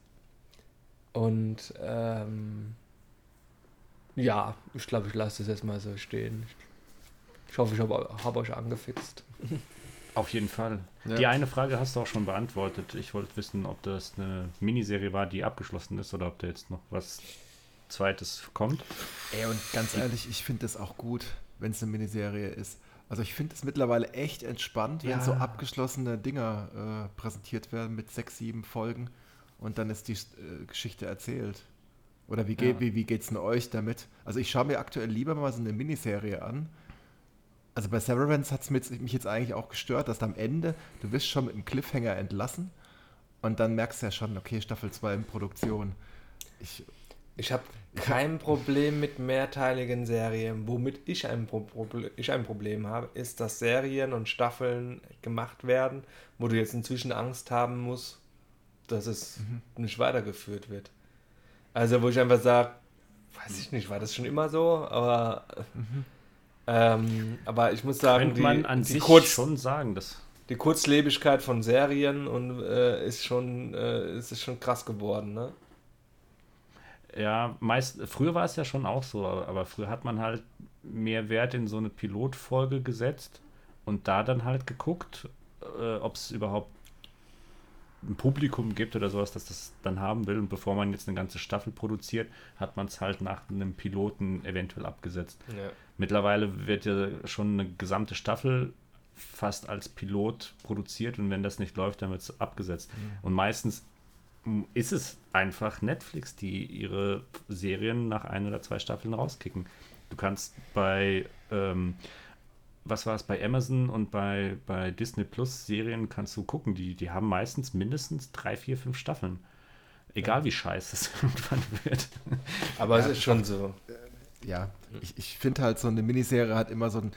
Und ähm, ja, ich glaube, ich lasse das jetzt mal so stehen. Ich hoffe, ich habe hab euch angefixt. Auf jeden Fall. Ja. Die eine Frage hast du auch schon beantwortet. Ich wollte wissen, ob das eine Miniserie war, die abgeschlossen ist oder ob da jetzt noch was zweites kommt. Ey, und ganz ehrlich, ich finde das auch gut, wenn es eine Miniserie ist. Also ich finde es mittlerweile echt entspannt, ja. wenn so abgeschlossene Dinger äh, präsentiert werden mit sechs, sieben Folgen und dann ist die äh, Geschichte erzählt. Oder wie, geht, ja. wie, wie geht's denn euch damit? Also ich schaue mir aktuell lieber mal so eine Miniserie an. Also bei Severance hat es mich jetzt eigentlich auch gestört, dass am Ende, du wirst schon mit einem Cliffhanger entlassen und dann merkst du ja schon, okay, Staffel 2 in Produktion. Ich, ich habe kein Problem mit mehrteiligen Serien. Womit ich ein, Pro ich ein Problem habe, ist, dass Serien und Staffeln gemacht werden, wo du jetzt inzwischen Angst haben musst, dass es mhm. nicht weitergeführt wird. Also, wo ich einfach sage, weiß ich nicht, war das schon immer so, aber, mhm. ähm, aber ich muss sagen, Könnte man an die sich kurz, schon sagen, dass die Kurzlebigkeit von Serien und äh, ist schon äh, ist schon krass geworden, ne? Ja, meist, früher war es ja schon auch so, aber früher hat man halt mehr Wert in so eine Pilotfolge gesetzt und da dann halt geguckt, äh, ob es überhaupt ein Publikum gibt oder sowas, das das dann haben will. Und bevor man jetzt eine ganze Staffel produziert, hat man es halt nach einem Piloten eventuell abgesetzt. Ja. Mittlerweile wird ja schon eine gesamte Staffel fast als Pilot produziert und wenn das nicht läuft, dann wird es abgesetzt. Und meistens ist es einfach Netflix, die ihre Serien nach ein oder zwei Staffeln rauskicken. Du kannst bei, ähm, was war es, bei Amazon und bei, bei Disney Plus Serien kannst du gucken, die, die haben meistens mindestens drei, vier, fünf Staffeln. Egal wie scheiße es irgendwann wird. Aber es ist schon so. Ja, ich, ich finde halt, so eine Miniserie hat immer so ein,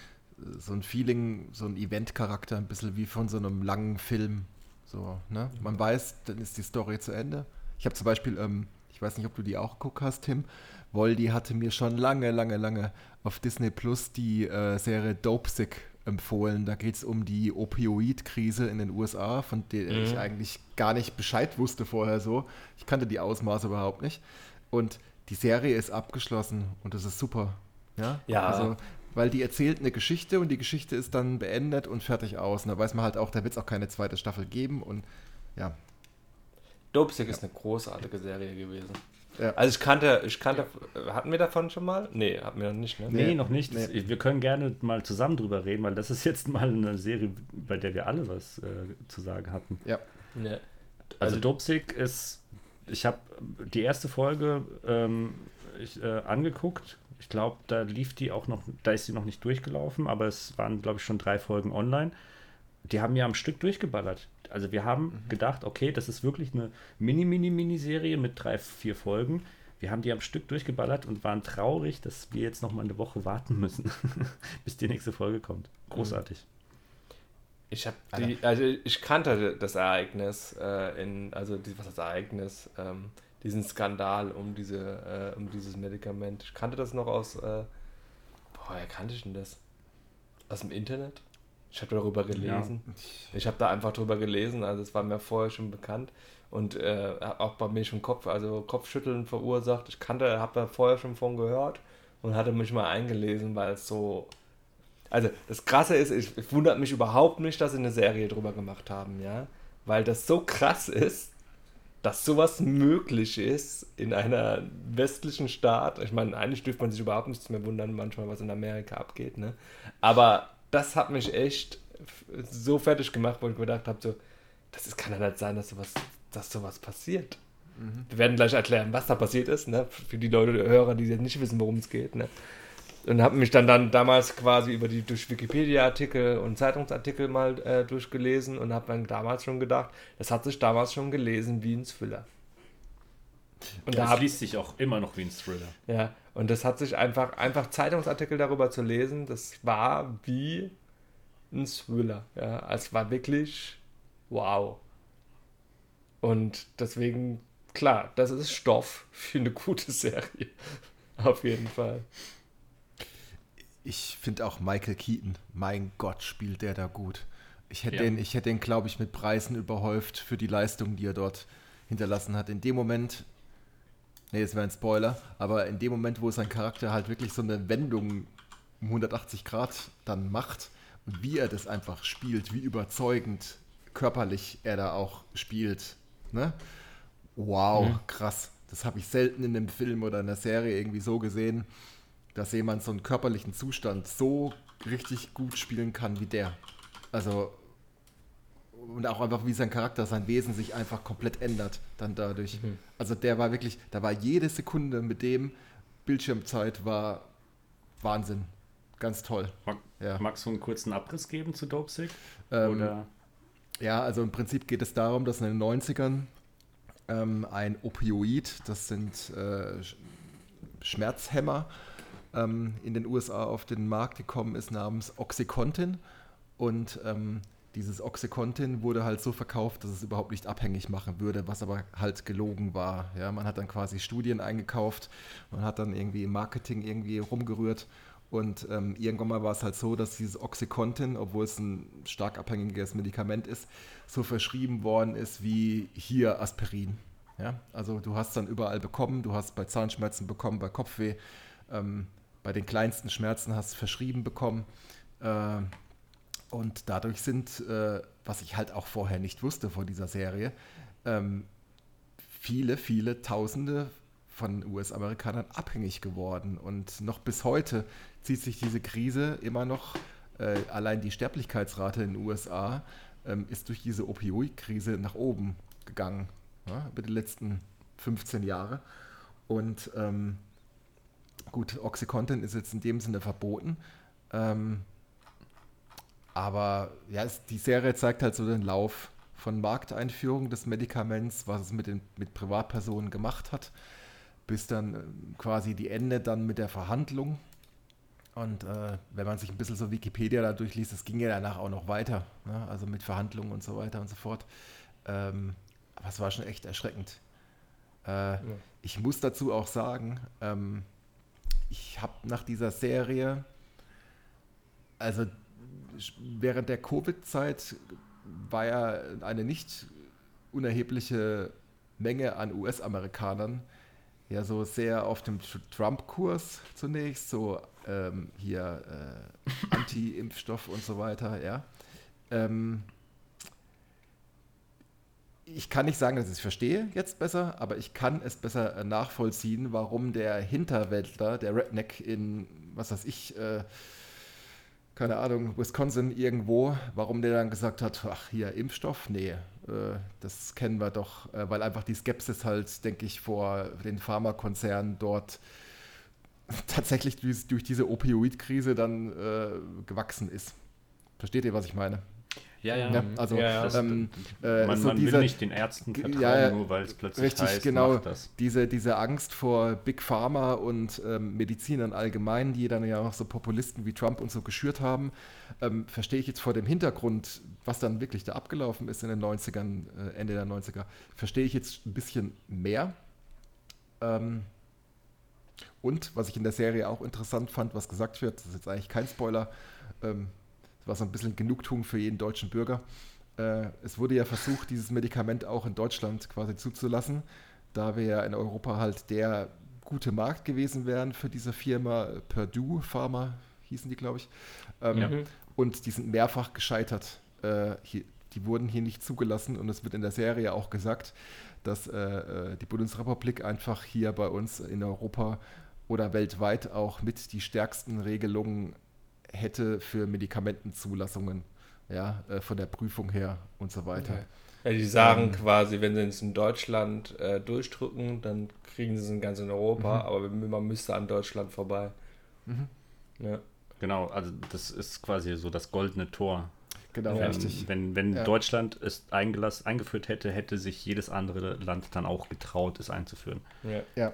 so ein Feeling, so ein Event-Charakter, ein bisschen wie von so einem langen Film. So, ne? Man weiß, dann ist die Story zu Ende. Ich habe zum Beispiel, ähm, ich weiß nicht, ob du die auch geguckt hast, Tim. Voldy hatte mir schon lange, lange, lange auf Disney Plus die äh, Serie Dopesick empfohlen. Da geht es um die Opioid-Krise in den USA, von der Mhm. ich eigentlich gar nicht Bescheid wusste vorher so. Ich kannte die Ausmaße überhaupt nicht. Und die Serie ist abgeschlossen und das ist super. Ja, Ja. Also, weil die erzählt eine Geschichte und die Geschichte ist dann beendet und fertig aus. Und da weiß man halt auch, da wird es auch keine zweite Staffel geben. Und ja, Dopesick ist eine großartige Serie gewesen. Ja. Also ich kannte, ich kannte, hatten wir davon schon mal? Nee, hatten wir noch nicht, ne? Nee, Nee, noch nicht. nee. Wir können gerne mal zusammen drüber reden, weil das ist jetzt mal eine Serie, bei der wir alle was äh, zu sagen hatten. ja. Nee. Also, Also- Dopesick ist, ich habe die erste Folge ähm, ich, äh, angeguckt. Ich glaube, da lief die auch noch, da ist sie noch nicht durchgelaufen, aber es waren, glaube ich, schon drei Folgen online. Die haben ja am Stück durchgeballert. Also wir haben gedacht, okay, das ist wirklich eine Mini-Mini-Mini-Serie mit drei, vier Folgen. Wir haben die am Stück durchgeballert und waren traurig, dass wir jetzt noch mal eine Woche warten müssen, bis die nächste Folge kommt. Großartig. Ich habe die, also ich kannte das Ereignis, äh, in, also was das Ereignis, ähm, diesen Skandal um diese, äh, um dieses Medikament. Ich kannte das noch aus, äh, boah, woher kannte ich denn das? Aus dem Internet? Ich habe darüber gelesen. Ich habe da einfach drüber gelesen, also es war mir vorher schon bekannt und äh, auch bei mir schon Kopf, also Kopfschütteln verursacht. Ich kannte, habe da vorher schon von gehört und hatte mich mal eingelesen, weil es so also das Krasse ist, ich, ich wundert mich überhaupt nicht, dass sie eine Serie drüber gemacht haben, ja. Weil das so krass ist, dass sowas möglich ist in einer westlichen Staat. Ich meine, eigentlich dürfte man sich überhaupt nichts mehr wundern, manchmal, was in Amerika abgeht, ne? Aber das hat mich echt so fertig gemacht, wo ich gedacht habe, so, das ist, kann ja nicht sein, dass sowas, dass sowas passiert. Wir werden gleich erklären, was da passiert ist, ne? Für die Leute, die Hörer, die jetzt nicht wissen, worum es geht, ne? Und habe mich dann, dann damals quasi über die durch Wikipedia-Artikel und Zeitungsartikel mal äh, durchgelesen und habe dann damals schon gedacht, das hat sich damals schon gelesen wie ein Thriller. Und da Das habe liest sich auch immer noch wie ein Thriller. ja, und das hat sich einfach, einfach Zeitungsartikel darüber zu lesen, das war wie ein Thriller. Ja, es war wirklich wow. Und deswegen, klar, das ist Stoff für eine gute Serie. Auf jeden Fall. Ich finde auch Michael Keaton, mein Gott, spielt der da gut. Ich hätte Ja. den, ich hätte den, glaube ich, mit Preisen überhäuft für die Leistung, die er dort hinterlassen hat. In dem Moment, nee, das wäre ein Spoiler, aber in dem Moment, wo sein Charakter halt wirklich so eine Wendung um 180 Grad dann macht und wie er das einfach spielt, wie überzeugend körperlich er da auch spielt, ne? Wow, krass. Das habe ich selten in einem Film oder einer Serie irgendwie so gesehen, dass jemand so einen körperlichen Zustand so richtig gut spielen kann wie der. Also und auch einfach wie sein Charakter, sein Wesen sich einfach komplett ändert dann dadurch. Also der war wirklich, da war jede Sekunde mit dem Bildschirmzeit war Wahnsinn. Ganz toll. Mag, Ja. Magst du einen kurzen Abriss geben zu Dopesick? Ähm, Oder? Ja, also im Prinzip geht es darum, dass in den 90ern ähm, ein Opioid, das sind äh, Sch- Schmerzhämmer, ähm, in den USA auf den Markt gekommen ist namens Oxycontin. Und ähm, dieses Oxycontin wurde halt so verkauft, dass es überhaupt nicht abhängig machen würde, was aber halt gelogen war. Ja, man hat dann quasi Studien eingekauft, man hat dann irgendwie im Marketing irgendwie rumgerührt und ähm, irgendwann mal war es halt so, dass dieses Oxycontin, obwohl es ein stark abhängiges Medikament ist, so verschrieben worden ist wie hier Aspirin. Ja? Also du hast dann überall bekommen, du hast bei Zahnschmerzen bekommen, bei Kopfweh, ähm, bei den kleinsten Schmerzen hast du verschrieben bekommen. Äh, Und dadurch sind, äh, was ich halt auch vorher nicht wusste von dieser Serie, ähm, viele, viele Tausende von US-Amerikanern abhängig geworden. Und noch bis heute zieht sich diese Krise immer noch, äh, allein die Sterblichkeitsrate in den USA ähm, ist durch diese Opioid-Krise nach oben gegangen ja, über die letzten 15 Jahre. Und ähm, gut, Oxycontin ist jetzt in dem Sinne verboten. Ähm, aber ja, es, die Serie zeigt halt so den Lauf von Markteinführung des Medikaments, was es mit, den, mit Privatpersonen gemacht hat, bis dann äh, quasi die Ende dann mit der Verhandlung. Und äh, wenn man sich ein bisschen so Wikipedia da durchliest, es ging ja danach auch noch weiter, ne? also mit Verhandlungen und so weiter und so fort. Ähm, aber es war schon echt erschreckend. Äh, ja. Ich muss dazu auch sagen, ähm, ich habe nach dieser Serie, also während der Covid-Zeit war ja eine nicht unerhebliche Menge an US-Amerikanern ja so sehr auf dem Trump-Kurs zunächst, so ähm, hier äh, Anti-Impfstoff und so weiter, ja. Ähm, ich kann nicht sagen, dass ich es verstehe jetzt besser, aber ich kann es besser äh, nachvollziehen, warum der Hinterwäldler, der Redneck in, was weiß ich, äh, keine Ahnung, Wisconsin irgendwo, warum der dann gesagt hat, ach hier, Impfstoff? Nee, äh, das kennen wir doch, äh, weil einfach die Skepsis halt, denke ich, vor den Pharmakonzernen dort tatsächlich durch, durch diese Opioid-Krise dann äh, gewachsen ist. Versteht ihr, was ich meine? Ja, ja. ja also ja, ja. Ähm, äh, man, so man diese, will nicht den Ärzten vertrauen, ja, nur weil es plötzlich richtig, heißt, genau, Diese, diese Angst vor Big Pharma und ähm, Medizinern allgemein, die dann ja auch so Populisten wie Trump und so geschürt haben, ähm, verstehe ich jetzt vor dem Hintergrund, was dann wirklich da abgelaufen ist in den 90ern, äh, Ende der 90er, verstehe ich jetzt ein bisschen mehr. Ähm, und was ich in der Serie auch interessant fand, was gesagt wird, das ist jetzt eigentlich kein Spoiler, ähm, war so ein bisschen Genugtuung für jeden deutschen Bürger. Äh, es wurde ja versucht, dieses Medikament auch in Deutschland quasi zuzulassen, da wir ja in Europa halt der gute Markt gewesen wären für diese Firma Purdue Pharma, hießen die, glaube ich. Ähm, ja. Und die sind mehrfach gescheitert. Äh, hier, die wurden hier nicht zugelassen und es wird in der Serie auch gesagt, dass äh, äh die Bundesrepublik einfach hier bei uns in Europa oder weltweit auch mit die stärksten Regelungen hätte für Medikamentenzulassungen, ja, äh, von der Prüfung her und so weiter. Okay. Ja, die sagen ähm, quasi, wenn sie es in Deutschland äh, durchdrücken, dann kriegen sie es in ganz in Europa, mhm. aber man müsste an Deutschland vorbei. Mhm. Ja. Genau, also das ist quasi so das goldene Tor. Genau, ähm, richtig. Wenn, wenn ja. Deutschland es eingeführt hätte, hätte sich jedes andere Land dann auch getraut, es einzuführen. Ja. ja.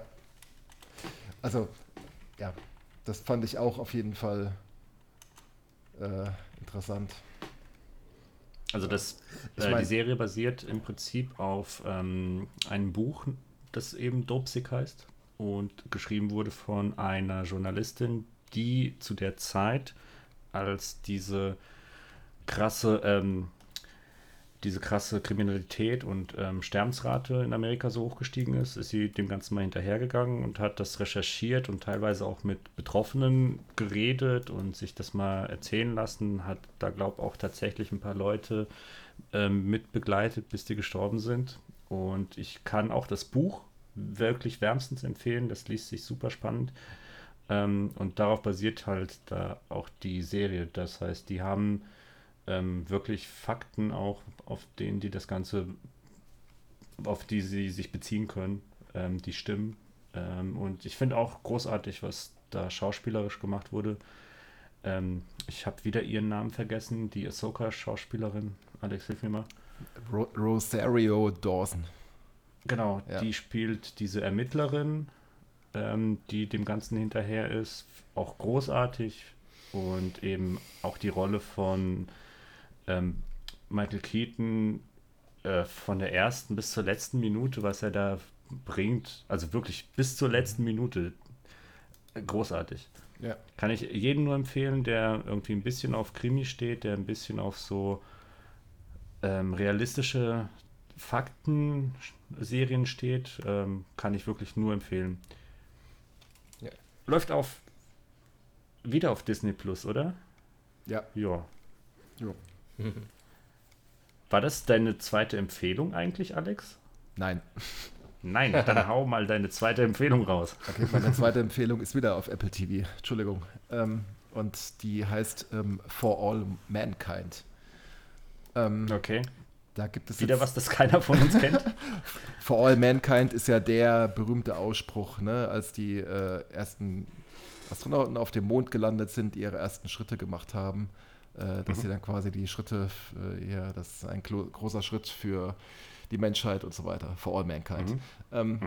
Also, ja, das fand ich auch auf jeden Fall äh, interessant. Also das, äh, ich mein, die Serie basiert im Prinzip auf ähm, einem Buch, das eben Dopesick heißt und geschrieben wurde von einer Journalistin, die zu der Zeit, als diese krasse ähm, diese krasse Kriminalität und ähm, Sterbensrate in Amerika so hochgestiegen ist, ist sie dem Ganzen mal hinterhergegangen und hat das recherchiert und teilweise auch mit Betroffenen geredet und sich das mal erzählen lassen. Hat da, glaube ich, auch tatsächlich ein paar Leute ähm, mit begleitet, bis die gestorben sind. Und ich kann auch das Buch wirklich wärmstens empfehlen. Das liest sich super spannend. Ähm, und darauf basiert halt da auch die Serie. Das heißt, die haben ähm, wirklich Fakten auch, auf denen die das Ganze, auf die sie sich beziehen können, ähm, die stimmen. Ähm, und ich finde auch großartig, was da schauspielerisch gemacht wurde. Ähm, ich habe wieder ihren Namen vergessen, die Ahsoka-Schauspielerin. Alex, hilf mir mal. Ro Rosario Dawson. Genau, ja. die spielt diese Ermittlerin, ähm, die dem Ganzen hinterher ist. Auch großartig. Und eben auch die Rolle von ähm, Michael Keaton äh, von der ersten bis zur letzten Minute, was er da bringt, also wirklich bis zur letzten Minute, großartig. Ja. Kann ich jedem nur empfehlen, der irgendwie ein bisschen auf Krimi steht, der ein bisschen auf so ähm, realistische Fakten-Serien steht, ähm, kann ich wirklich nur empfehlen. Ja. Läuft auf wieder auf Disney Plus, oder? Ja. Ja, Jo. War das deine zweite Empfehlung eigentlich, Alex? Nein. Nein, dann hau mal deine zweite Empfehlung raus. Okay, meine zweite Empfehlung ist wieder auf Apple TV. Entschuldigung. Ähm, und die heißt ähm, For All Mankind. Ähm, Okay. Da gibt es Wieder was, das keiner von uns kennt. For All Mankind ist ja der berühmte Ausspruch, ne, als die äh, ersten Astronauten auf dem Mond gelandet sind, die ihre ersten Schritte gemacht haben, äh, dass sie dann quasi die Schritte, äh, ja, das ist ein großer Schritt für die Menschheit und so weiter, For All Mankind. Ähm,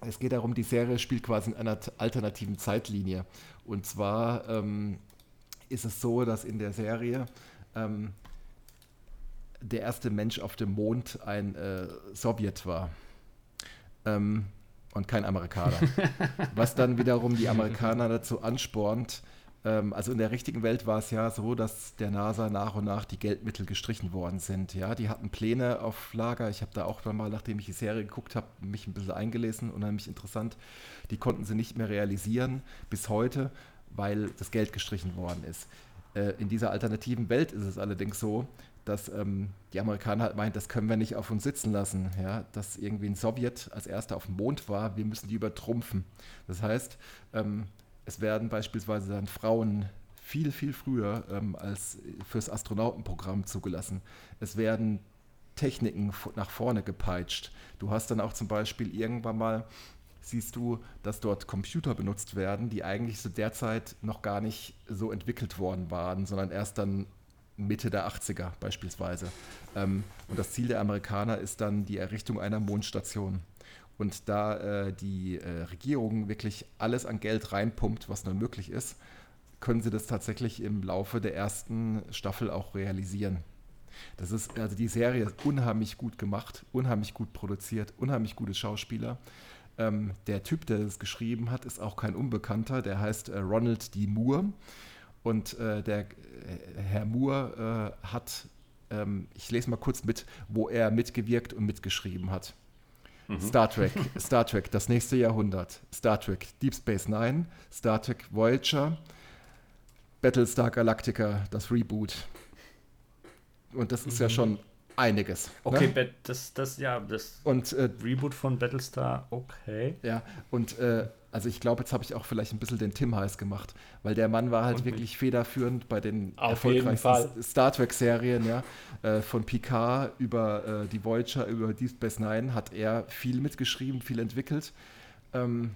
Es geht darum, die Serie spielt quasi in einer alternativen Zeitlinie. Und zwar ähm, ist es so, dass in der Serie ähm, der erste Mensch auf dem Mond ein äh, Sowjet war. Ähm, und kein Amerikaner. Was dann wiederum die Amerikaner dazu anspornt, also in der richtigen Welt war es ja so, dass der NASA nach und nach die Geldmittel gestrichen worden sind. Ja, die hatten Pläne auf Lager. Ich habe da auch mal, nachdem ich die Serie geguckt habe, mich ein bisschen eingelesen, unheimlich interessant. Die konnten sie nicht mehr realisieren bis heute, weil das Geld gestrichen worden ist. Äh, in dieser alternativen Welt ist es allerdings so, dass ähm, die Amerikaner halt meinen, das können wir nicht auf uns sitzen lassen. Ja? Dass irgendwie ein Sowjet als erster auf dem Mond war, wir müssen die übertrumpfen. Das heißt, ähm, es werden beispielsweise dann Frauen viel, viel früher ähm, als fürs Astronautenprogramm zugelassen. Es werden Techniken nach vorne gepeitscht. Du hast dann auch zum Beispiel irgendwann mal, siehst du, dass dort Computer benutzt werden, die eigentlich zu der Zeit noch gar nicht so entwickelt worden waren, sondern erst dann Mitte der 80er beispielsweise. Ähm, und das Ziel der Amerikaner ist dann die Errichtung einer Mondstation. Und da äh, die äh, Regierung wirklich alles an Geld reinpumpt, was nur möglich ist, können sie das tatsächlich im Laufe der ersten Staffel auch realisieren. Das ist, also die Serie ist unheimlich gut gemacht, unheimlich gut produziert, unheimlich gute Schauspieler. Ähm, der Typ, der das geschrieben hat, ist auch kein Unbekannter, der heißt äh, Ronald D. Moore. Und äh, der äh, Herr Moore äh, hat, ähm, ich lese mal kurz mit, wo er mitgewirkt und mitgeschrieben hat. Star Trek, Star Trek, das nächste Jahrhundert. Star Trek, Deep Space Nine, Star Trek Voyager, Battlestar Galactica, das Reboot. Und das ist ja schon einiges. Okay, Ne? Das, das, ja, das Und äh, Reboot von Battlestar, okay. ja, und äh, also ich glaube, jetzt habe ich auch vielleicht ein bisschen den Tim heiß gemacht, weil der Mann war halt Und wirklich federführend bei den Auf erfolgreichsten Star Trek-Serien, ja. Äh, von Picard über äh, die Voyager, über Deep Space Nine hat er viel mitgeschrieben, viel entwickelt. Ähm,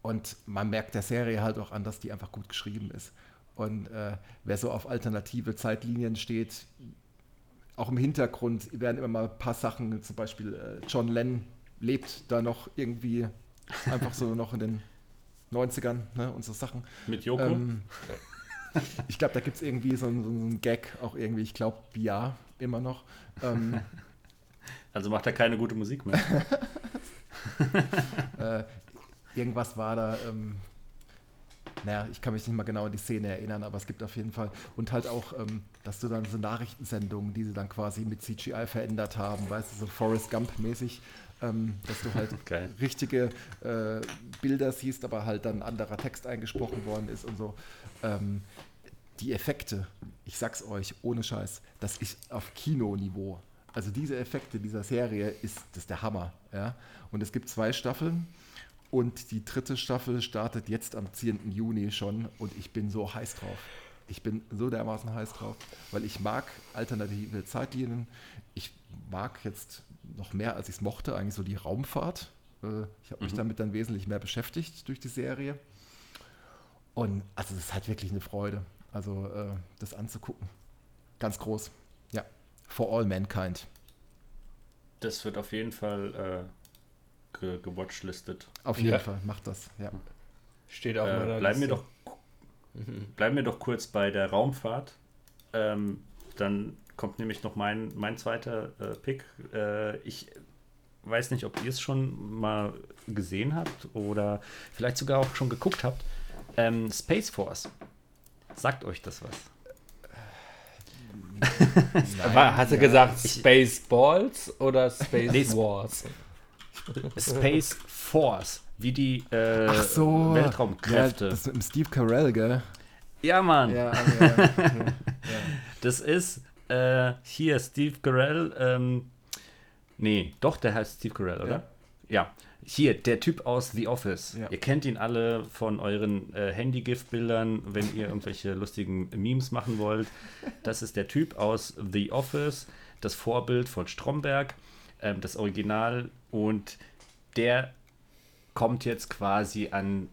und man merkt der Serie halt auch an, dass die einfach gut geschrieben ist. Und äh, wer so auf alternative Zeitlinien steht, auch im Hintergrund werden immer mal ein paar Sachen, zum Beispiel äh, John Lennon lebt da noch irgendwie einfach so noch in den 90ern ne, und so Sachen. Mit Joko? Ähm, ich glaube, da gibt es irgendwie so einen, so einen Gag, auch irgendwie, ich glaube, ja, immer noch. Ähm, also macht er keine gute Musik mehr. äh, irgendwas war da, ähm, naja, ich kann mich nicht mal genau an die Szene erinnern, aber es gibt auf jeden Fall, und halt auch, ähm, dass du dann so Nachrichtensendungen, die sie dann quasi mit CGI verändert haben, weißt du, so Forrest Gump-mäßig, ähm, dass du halt Geil. richtige äh, Bilder siehst, aber halt dann anderer Text eingesprochen worden ist und so. Ähm, die Effekte, ich sag's euch, ohne Scheiß, das ist auf Kinoniveau. Also diese Effekte dieser Serie ist, das ist der Hammer. Ja? Und es gibt zwei Staffeln und die dritte Staffel startet jetzt am 10. Juni schon und ich bin so heiß drauf. Ich bin so dermaßen heiß drauf, weil ich mag alternative Zeitlinien. Ich mag jetzt noch mehr, als ich es mochte, eigentlich so die Raumfahrt. Äh, Ich habe mich damit dann wesentlich mehr beschäftigt durch die Serie. Und also es ist halt wirklich eine Freude, also äh, das anzugucken. Ganz groß. Ja. For all mankind. Das wird auf jeden Fall äh, ge gewatchlistet. Auf jeden Ja. Fall, macht das. Ja. Steht auf Äh, meiner bleiben, wir doch, bleiben wir doch kurz bei der Raumfahrt. Ähm, dann kommt nämlich noch mein, mein zweiter äh, Pick. Äh, ich weiß nicht, ob ihr es schon mal gesehen habt oder vielleicht sogar auch schon geguckt habt. Ähm, Space Force. Sagt euch das was? Aber hast du Ja. gesagt Spaceballs oder Space Nee, Wars? Space Force. Wie die äh, Ach so. Weltraumkräfte. Ja, das mit dem Steve Carell, gell? Ja, Mann. Ja, ja, ja. Das ist äh, hier Steve Carell. Ähm, nee, doch, der heißt Steve Carell, oder? Ja. ja. Hier, der Typ aus The Office. Ja. Ihr kennt ihn alle von euren äh, Handy-GIF-Bildern, wenn ihr irgendwelche lustigen Memes machen wollt. Das ist der Typ aus The Office, das Vorbild von Stromberg, ähm, das Original. Und der kommt jetzt quasi an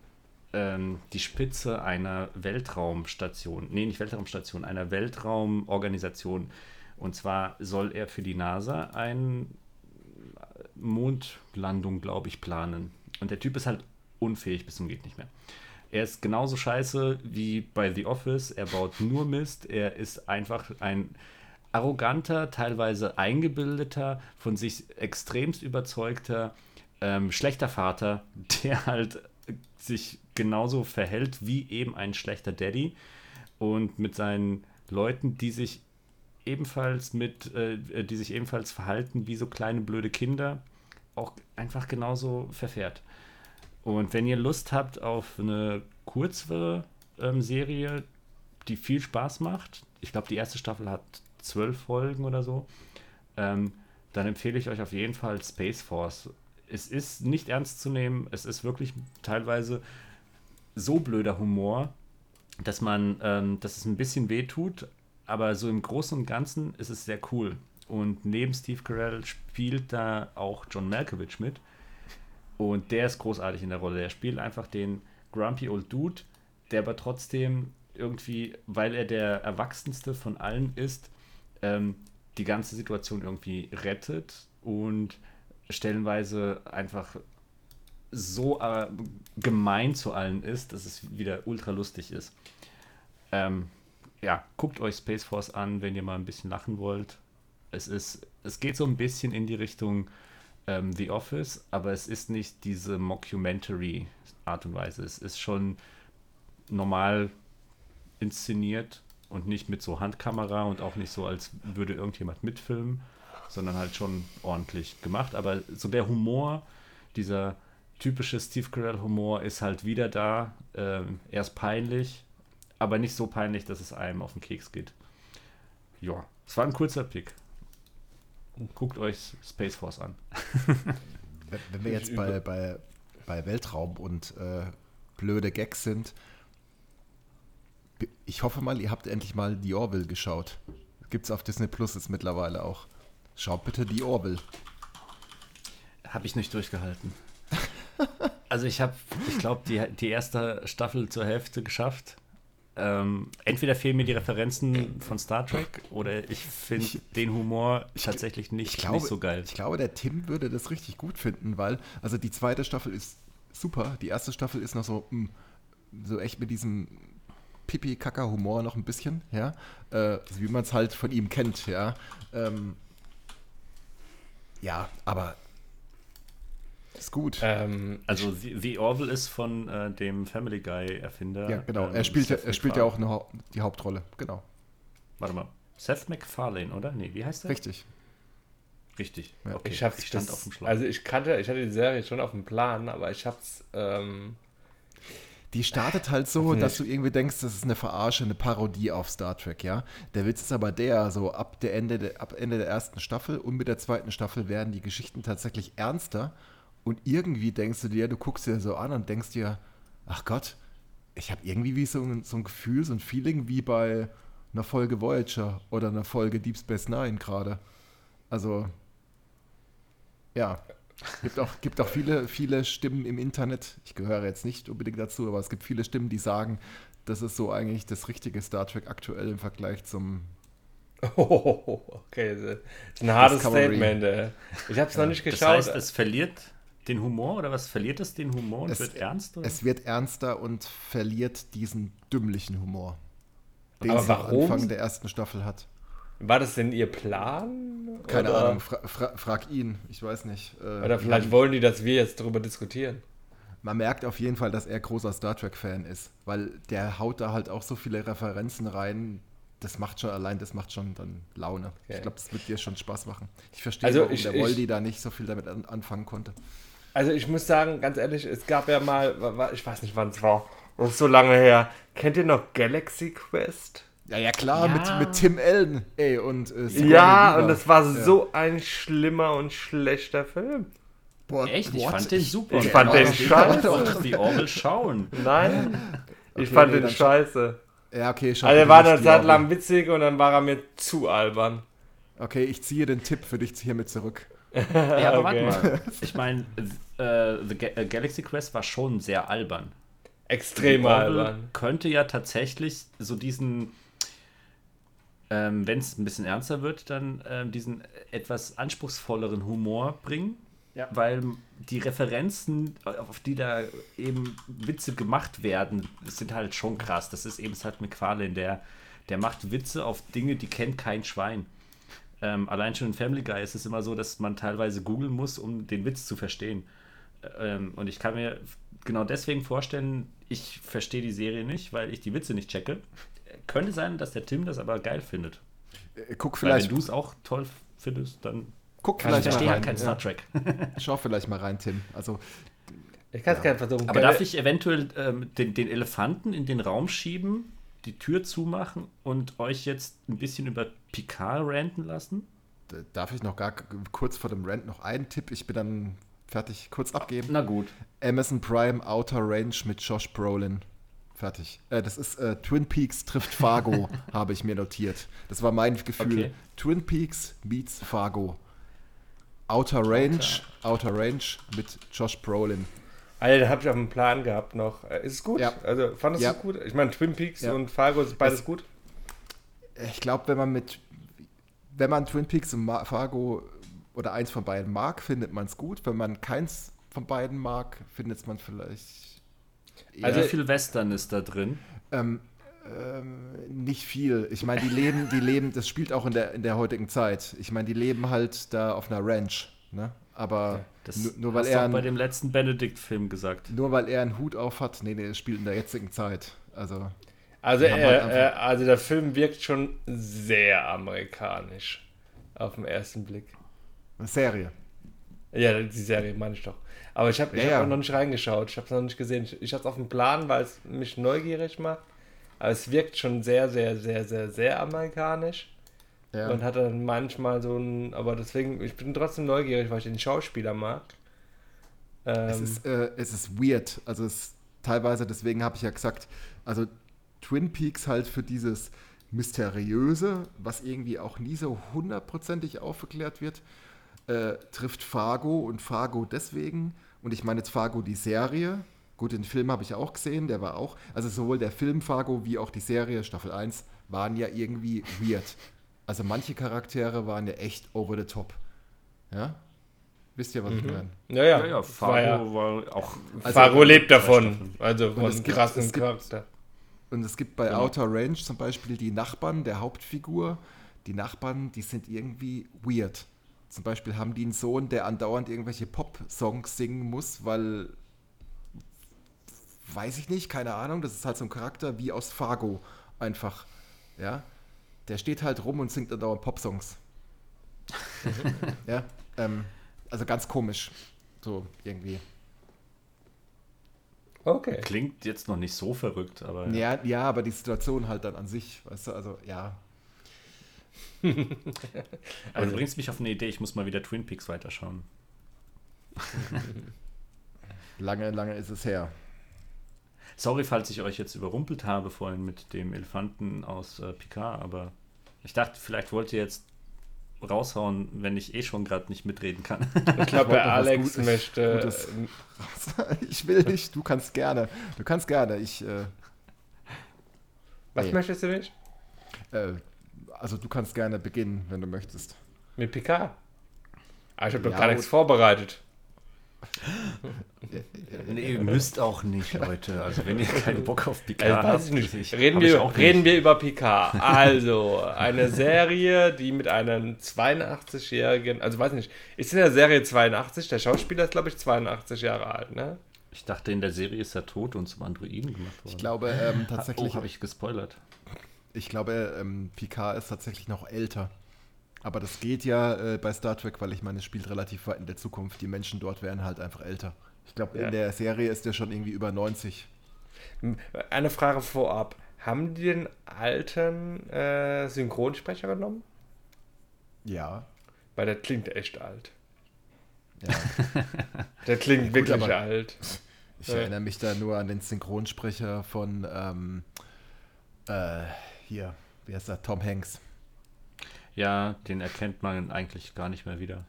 ähm, die Spitze einer Weltraumstation, nee, nicht Weltraumstation, einer Weltraumorganisation. Und zwar soll er für die NASA eine Mondlandung, glaube ich, planen. Und der Typ ist halt unfähig bis zum geht nicht mehr. Er ist genauso scheiße wie bei The Office. Er baut nur Mist. Er ist einfach ein arroganter, teilweise eingebildeter, von sich extremst überzeugter, ähm, schlechter Vater, der halt sich genauso verhält wie eben ein schlechter Daddy und mit seinen Leuten, die sich ebenfalls mit, äh, die sich ebenfalls verhalten wie so kleine blöde Kinder, auch einfach genauso verfährt. Und wenn ihr Lust habt auf eine kürzere ähm, Serie, die viel Spaß macht, ich glaube, die erste Staffel hat zwölf Folgen oder so, ähm, dann empfehle ich euch auf jeden Fall Space Force es ist nicht ernst zu nehmen. Es ist wirklich teilweise so blöder Humor, dass man, ähm, dass es ein bisschen weh tut. Aber so im Großen und Ganzen ist es sehr cool. Und neben Steve Carell spielt da auch John Malkovich mit. Und der ist großartig in der Rolle. Er spielt einfach den grumpy old Dude, der aber trotzdem irgendwie, weil er der erwachsenste von allen ist, ähm, die ganze Situation irgendwie rettet und stellenweise einfach so äh, gemein zu allen ist, dass es wieder ultra lustig ist. Ähm, ja, guckt euch Space Force an, wenn ihr mal ein bisschen lachen wollt. Es ist, es geht so ein bisschen in die Richtung ähm, The Office, aber es ist nicht diese Mockumentary Art und Weise. Es ist schon normal inszeniert und nicht mit so Handkamera und auch nicht so, als würde irgendjemand mitfilmen sondern halt schon ordentlich gemacht. Aber so der Humor, dieser typische Steve Carell-Humor ist halt wieder da. Ähm, er ist peinlich, aber nicht so peinlich, dass es einem auf den Keks geht. Ja, es war ein kurzer Pick. Guckt euch Space Force an. Wenn wir jetzt bei, bei, bei Weltraum und äh, blöde Gags sind, ich hoffe mal, ihr habt endlich mal die Orville geschaut. Gibt es auf Disney Plus jetzt mittlerweile auch. Schaut bitte die Orville. Habe ich nicht durchgehalten. also ich habe, ich glaube, die, die erste Staffel zur Hälfte geschafft. Ähm, entweder fehlen mir die Referenzen von Star Trek oder ich finde den Humor ich, tatsächlich nicht, glaube, nicht so geil. Ich glaube, der Tim würde das richtig gut finden, weil, also die zweite Staffel ist super, die erste Staffel ist noch so, mh, hm, so echt mit diesem Pipi-Kaka-Humor noch ein bisschen, ja, äh, wie man es halt von ihm kennt, ja. Ähm, ja, aber ist gut. Ähm, also The, Orville ist von äh, dem Family Guy-Erfinder. Ja, genau. Ähm, er spielt, er spielt ja auch eine, die Hauptrolle. Genau. Warte mal. Seth MacFarlane, oder? Nee, wie heißt der? Richtig. Richtig. Ja. Okay. Ich, ich stand das, auf dem Schlauch. Also ich kannte, ich hatte die Serie schon auf dem Plan, aber ich hab's ähm, die startet halt so, dass du irgendwie denkst, das ist eine Verarsche, eine Parodie auf Star Trek, ja. Der Witz ist aber der, so ab, der Ende, der, ab Ende der ersten Staffel und mit der zweiten Staffel werden die Geschichten tatsächlich ernster und irgendwie denkst du dir, du guckst dir so an und denkst dir, ach Gott, ich habe irgendwie wie so ein, so ein Gefühl, so ein Feeling wie bei einer Folge Voyager oder einer Folge Deep Space Nine gerade. Also, ja. Gibt auch, gibt auch viele, viele Stimmen im Internet, ich gehöre jetzt nicht unbedingt dazu, aber es gibt viele Stimmen, die sagen, das ist so eigentlich das richtige Star Trek aktuell im Vergleich zum. Oh, okay, das ist ein hartes Statement. Ey. Ich habe es ja. noch nicht geschaut. Das heißt, es verliert den Humor oder was verliert es den Humor und es, wird ernst? Oder? Es wird ernster und verliert diesen dümmlichen Humor, den aber es am Anfang der ersten Staffel hat. War das denn ihr Plan? Keine oder? Ahnung, fra fra frag ihn, ich weiß nicht. Äh, oder vielleicht haben, wollen die, dass wir jetzt darüber diskutieren. Man merkt auf jeden Fall, dass er großer Star Trek-Fan ist, weil der haut da halt auch so viele Referenzen rein. Das macht schon allein, das macht schon dann Laune. Okay. Ich glaube, das wird dir schon Spaß machen. Ich verstehe, also warum ich, der Voldi da nicht so viel damit an, anfangen konnte. Also ich muss sagen, ganz ehrlich, es gab ja mal, ich weiß nicht wann es war, das ist so lange her. Kennt ihr noch Galaxy Quest? Ja, ja, klar, Ja. Mit, mit Tim Allen, ey, und äh, Ja, und das war Ja. so ein schlimmer und schlechter Film. Boah, Echt? Ich what? fand den super. ich fand den scheiße. The Orville schauen. Nein, ich fand nee, den dann- scheiße. Ja, okay, schau. Also er war nicht eine die Zeit Augen. lang witzig und dann war er mir zu albern. Okay, ich ziehe den Tipp für dich hiermit zurück. Ja, aber Okay. warte mal. Ich meine, äh, The Ga äh, Galaxy Quest war schon sehr albern. Extrem albern. Könnte ja tatsächlich so diesen, ähm, wenn es ein bisschen ernster wird, dann ähm, diesen etwas anspruchsvolleren Humor bringen. Ja. Weil die Referenzen, auf die da eben Witze gemacht werden, sind halt schon krass. Das ist eben Seth MacFarlane, der, der macht Witze auf Dinge, die kennt kein Schwein. Ähm, allein schon in Family Guy ist es immer so, dass man teilweise googeln muss, um den Witz zu verstehen. Ähm, und ich kann mir genau deswegen vorstellen, ich verstehe die Serie nicht, weil ich die Witze nicht checke. Könnte sein, dass der Tim das aber geil findet. Äh, Guck Weil wenn vielleicht, du es auch toll findest, dann guck kann ich vielleicht mal verstehe rein. halt kein Star ja. Trek. Schau vielleicht mal rein, Tim. Also, Ich kann es gar nicht versuchen. Aber darf ich eventuell ähm, den, den Elefanten in den Raum schieben, die Tür zumachen und euch jetzt ein bisschen über Picard ranten lassen? darf ich noch gar kurz vor dem Rant noch einen Tipp? Ich bin dann fertig. Kurz abgeben. Na gut. Amazon Prime Outer Range mit Josh Brolin. Fertig. Äh, das ist äh, Twin Peaks trifft Fargo, habe ich mir notiert. Das war mein Gefühl. Okay. Twin Peaks meets Fargo. Outer Range, Outer Range mit Josh Brolin. Alter, habe ich auf dem Plan gehabt noch. Äh, Ist es gut? Ja. Also fandest Ja. du es gut? Ich meine, Twin Peaks Ja. und Fargo ist beides Es- gut. Ich glaube, wenn man mit, wenn man Twin Peaks und Fargo oder eins von beiden mag, findet man es gut. Wenn man keins von beiden mag, findet man vielleicht Also- Wie viel Western ist da drin? ähm, ähm, nicht viel. Ich meine, die leben, die leben, das spielt auch in der, in der heutigen Zeit. Ich meine, die leben halt da auf einer Ranch, ne? Aber Das nur, nur weil hast du er auch bei ein, dem letzten Benedict-Film gesagt. nur weil er einen Hut auf hat, nee, nee, es spielt in der jetzigen Zeit. Also Also, halt äh, äh, also der Film wirkt schon sehr amerikanisch. Auf den ersten Blick. eine Serie. Ja, die Serie meine ich doch. Aber ich habe Ja, hab ja. noch nicht reingeschaut. Ich habe es noch nicht gesehen. Ich, ich hatte es auf dem Plan, weil es mich neugierig macht. Aber es wirkt schon sehr, sehr, sehr, sehr, sehr amerikanisch. Ja. Und hat dann manchmal so ein. Aber deswegen, ich bin trotzdem neugierig, weil ich den Schauspieler mag. Ähm, Es ist, äh, es ist weird. Also es teilweise, deswegen habe ich ja gesagt, also Twin Peaks halt für dieses Mysteriöse, was irgendwie auch nie so hundertprozentig aufgeklärt wird, äh, trifft Fargo und Fargo deswegen. Und ich meine jetzt Fargo die Serie. Gut, den Film habe ich auch gesehen, der war auch, also sowohl der Film Fargo wie auch die Serie Staffel 1 waren ja irgendwie weird. Also manche Charaktere waren ja echt over the top. Ja? Wisst ihr, was ich meine? ja, ja, Ja, ja, es war ja Fargo war auch. Also- Fargo lebt davon. Also von es krassen gibt- Charakter. Und es gibt bei Genau. Outer Range zum Beispiel die Nachbarn der Hauptfigur. Die Nachbarn, die sind irgendwie weird. Zum Beispiel haben die einen Sohn, der andauernd irgendwelche Pop-Songs singen muss, weil, weiß ich nicht, keine Ahnung, das ist halt so ein Charakter wie aus Fargo einfach. Ja, der steht halt rum und singt andauernd Pop-Songs. ja, ähm, also ganz komisch, so irgendwie. Okay. Klingt jetzt noch nicht so verrückt, aber. Ja, ja, aber die Situation halt dann an sich, weißt du, also ja. Aber du bringst mich auf eine Idee, ich muss mal wieder Twin Peaks weiterschauen. Lange, lange ist es her. Sorry, falls ich euch jetzt überrumpelt habe vorhin mit dem Elefanten aus äh, Picard, aber ich dachte, vielleicht wollt ihr jetzt raushauen, wenn ich eh schon gerade nicht mitreden kann. Ich glaube, Alex Gutes- möchte. Gutes. ich will nicht, du kannst gerne. Du kannst gerne. Ich, äh, Was Nee. möchtest du nicht? äh, also du kannst gerne beginnen, wenn du möchtest. Mit Picard? Ah, ich habe doch Ja, gar nichts vorbereitet. nee, ihr müsst auch nicht, Leute. Also wenn ihr keinen Bock auf Picard Also, habt. weiß ich nicht. ich- reden wir, auch reden nicht. wir über Picard. Also, eine Serie, die mit einem 82-jährigen, also weiß nicht, ist in der Serie 82, der Schauspieler ist, glaube ich, 82 Jahre alt, ne? Ich dachte, in der Serie ist er tot und zum Androiden gemacht worden. Ich glaube ähm, oh, tatsächlich, habe ich gespoilert. Ich glaube, ähm, Picard ist tatsächlich noch älter. Aber das geht ja äh, bei Star Trek, weil ich meine, es spielt relativ weit in der Zukunft. Die Menschen dort werden halt einfach älter. Ich glaube, Ja. in der Serie ist der schon irgendwie über 90. Eine Frage vorab. haben die den alten äh, Synchronsprecher genommen? Ja. Weil der klingt echt alt. ja. Der klingt Gut, wirklich alt. Ich Ja. erinnere mich da nur an den Synchronsprecher von ähm, äh, hier, wie heißt er? Tom Hanks. Ja, den erkennt man eigentlich gar nicht mehr wieder.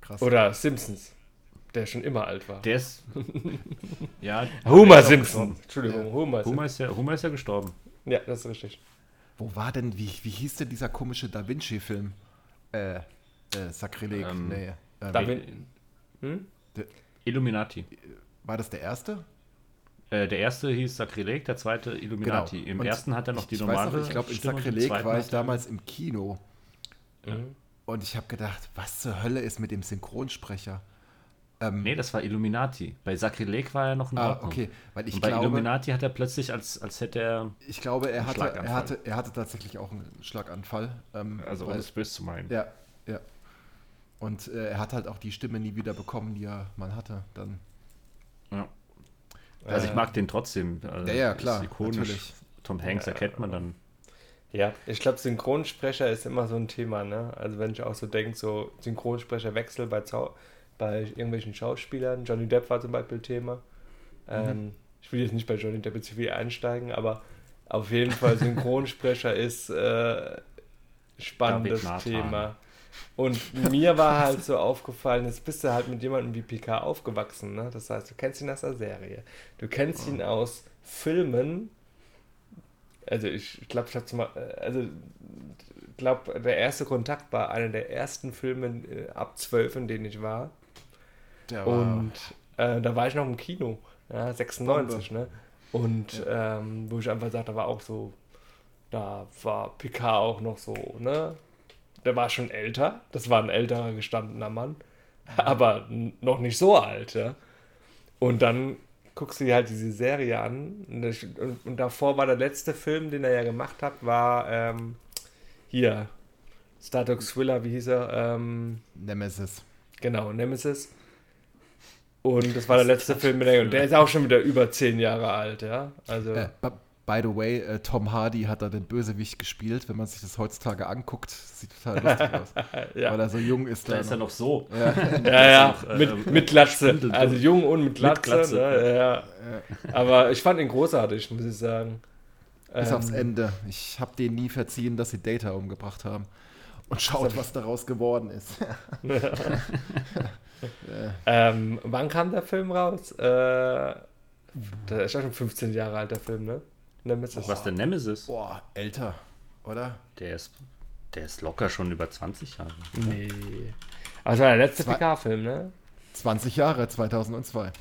Krass. Oder Simpsons, der schon immer alt war. Der ist. ja. Homer ist Simpson. Entschuldigung, Homer Simpson. Homer ist, ja, Homer ist ja gestorben. Ja, das ist richtig. Wo war denn, wie, wie hieß denn dieser komische Da Vinci-Film? Äh, äh, Sakrileg, Ähm, nee. Ähm, Da bin, hm? Illuminati. war das der erste? Äh, der erste hieß Sakrileg, der zweite Illuminati. Genau. Im Und ersten hat er noch die normale. noch, ich glaube, in Sakrileg war ich damals im Kino Mhm. und ich habe gedacht, was zur Hölle ist mit dem Synchronsprecher? Ähm, Nee, das war Illuminati. Bei Sakrileg war er noch in ah, okay, weil ich und bei glaube, Illuminati hat er plötzlich, als, als hätte er. ich glaube, er Einen hatte, er hatte, er hatte tatsächlich auch einen Schlaganfall. Ähm, Also, um es böse zu meinen. Ja, ja. Und äh, er hat halt auch die Stimme nie wieder bekommen, die er mal hatte. Dann. Ja. Also, ich Äh, mag den trotzdem. Also, Ja, ja, klar, Ist ikonisch. natürlich. Tom Hanks Ja. erkennt man dann. Ja, ich glaube, Synchronsprecher ist immer so ein Thema, ne? Also wenn ich auch so denke, so Synchronsprecherwechsel bei, Zau bei irgendwelchen Schauspielern. Johnny Depp war zum Beispiel Thema. Ähm, Ich will jetzt nicht bei Johnny Depp jetzt viel einsteigen, aber auf jeden Fall Synchronsprecher ist äh, spannendes. Thema. Und mir war halt so aufgefallen, jetzt bist du halt mit jemandem wie Picard aufgewachsen, ne? Das heißt, du kennst ihn aus der Serie. Du kennst ihn aus Filmen. Also ich glaube, ich habe zum Beispiel, also ich glaube, der erste Kontakt war einer der ersten Filme äh, ab 12, in denen ich war. Der Und äh, da war ich noch im Kino, ja, 96, ne? Und ähm, wo ich einfach sagte, da war auch so, da war Picard auch noch so, ne? Der war schon älter, das war ein älterer gestandener Mann, aber noch nicht so alt, ja. Und dann guckst du dir halt diese Serie an und, das, und, und davor war der letzte Film, den er ja gemacht hat, war ähm, hier, Star Trek Thriller, wie hieß er? Ähm, Nemesis. Genau, Nemesis. Und das war der letzte Film mit der, und der ist auch schon wieder über zehn Jahre alt, ja. Also, Äh, by the way, äh, Tom Hardy hat da den Bösewicht gespielt. Wenn man sich das heutzutage anguckt, sieht total lustig aus. ja. Weil er so jung ist. Da Da ist er noch. noch so. Ja, ja, ja, auch, äh, mit, mit Glatze. Spindeldürr. Also jung und mit Glatze. Glatze, Ne? Ja. Aber ich fand ihn großartig, muss ich sagen. bis Ähm, aufs Ende. Ich habe denen nie verziehen, dass sie Data umgebracht haben. Und schaut, was daraus geworden ist. Ähm, wann kam der Film raus? Äh, der ist ja schon 15 Jahre alt, der Film, ne? Nemesis. Was der Nemesis? Boah, älter, oder? Der ist, der ist locker schon über 20 Jahre. Nee. Aber es war der letzte PK-Film, ne? 20 Jahre, 2002.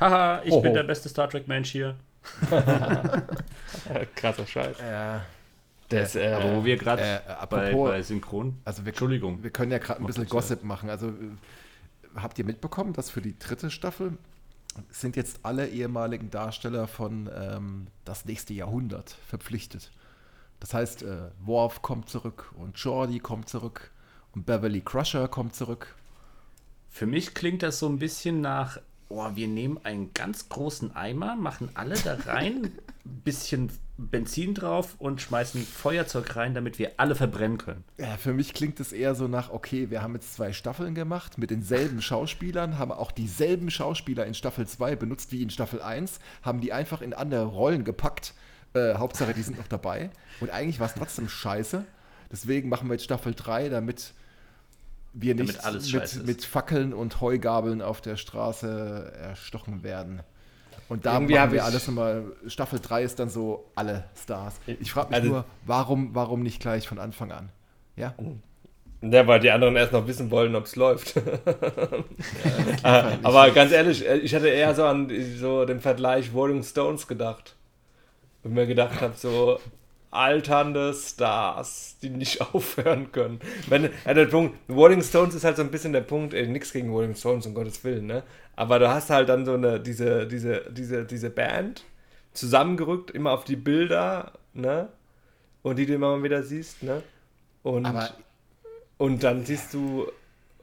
Haha, ich Hoho. bin der beste Star Trek-Mensch hier. Krasser Scheiß. Äh, ist, äh, Aber wo wir gerade äh, bei, bei Synchron. also wir, Entschuldigung. wir können ja gerade ein bisschen Gossip machen. Also äh, habt ihr mitbekommen, dass für die dritte Staffel sind jetzt alle ehemaligen Darsteller von ähm, Das nächste Jahrhundert verpflichtet. Das heißt, äh, Worf kommt zurück und Jordi kommt zurück und Beverly Crusher kommt zurück. Für mich klingt das so ein bisschen nach, oh, wir nehmen einen ganz großen Eimer, machen alle da rein, bisschen Benzin drauf und schmeißen Feuerzeug rein, damit wir alle verbrennen können. Ja, für mich klingt es eher so nach, okay, wir haben jetzt zwei Staffeln gemacht mit denselben Schauspielern, haben auch dieselben Schauspieler in Staffel 2 benutzt wie in Staffel 1, haben die einfach in andere Rollen gepackt. Äh, Hauptsache, die sind noch dabei. Und eigentlich war es trotzdem scheiße. Deswegen machen wir jetzt Staffel 3, damit wir nicht mit, mit Fackeln und Heugabeln auf der Straße erstochen werden. Und da Irgendwie machen wir ich- alles nochmal. Staffel 3 ist dann so alle Stars. Ich frage mich Also- nur, warum, warum nicht gleich von Anfang an? Ja? Ja, weil die anderen erst noch wissen wollen, ob es läuft. Ah, Aber ganz ehrlich, äh, ich hatte eher so an so den Vergleich Rolling Stones gedacht. Und mir gedacht habe, so alternde Stars, die nicht aufhören können. Wenn, ja, der Punkt, Rolling Stones ist halt so ein bisschen der Punkt, ey, nix gegen Rolling Stones, um Gottes Willen, ne? Aber du hast halt dann so eine, diese, diese, diese, diese Band zusammengerückt, immer auf die Bilder, ne? Und die du immer mal wieder siehst, ne? Und Aber und dann siehst du,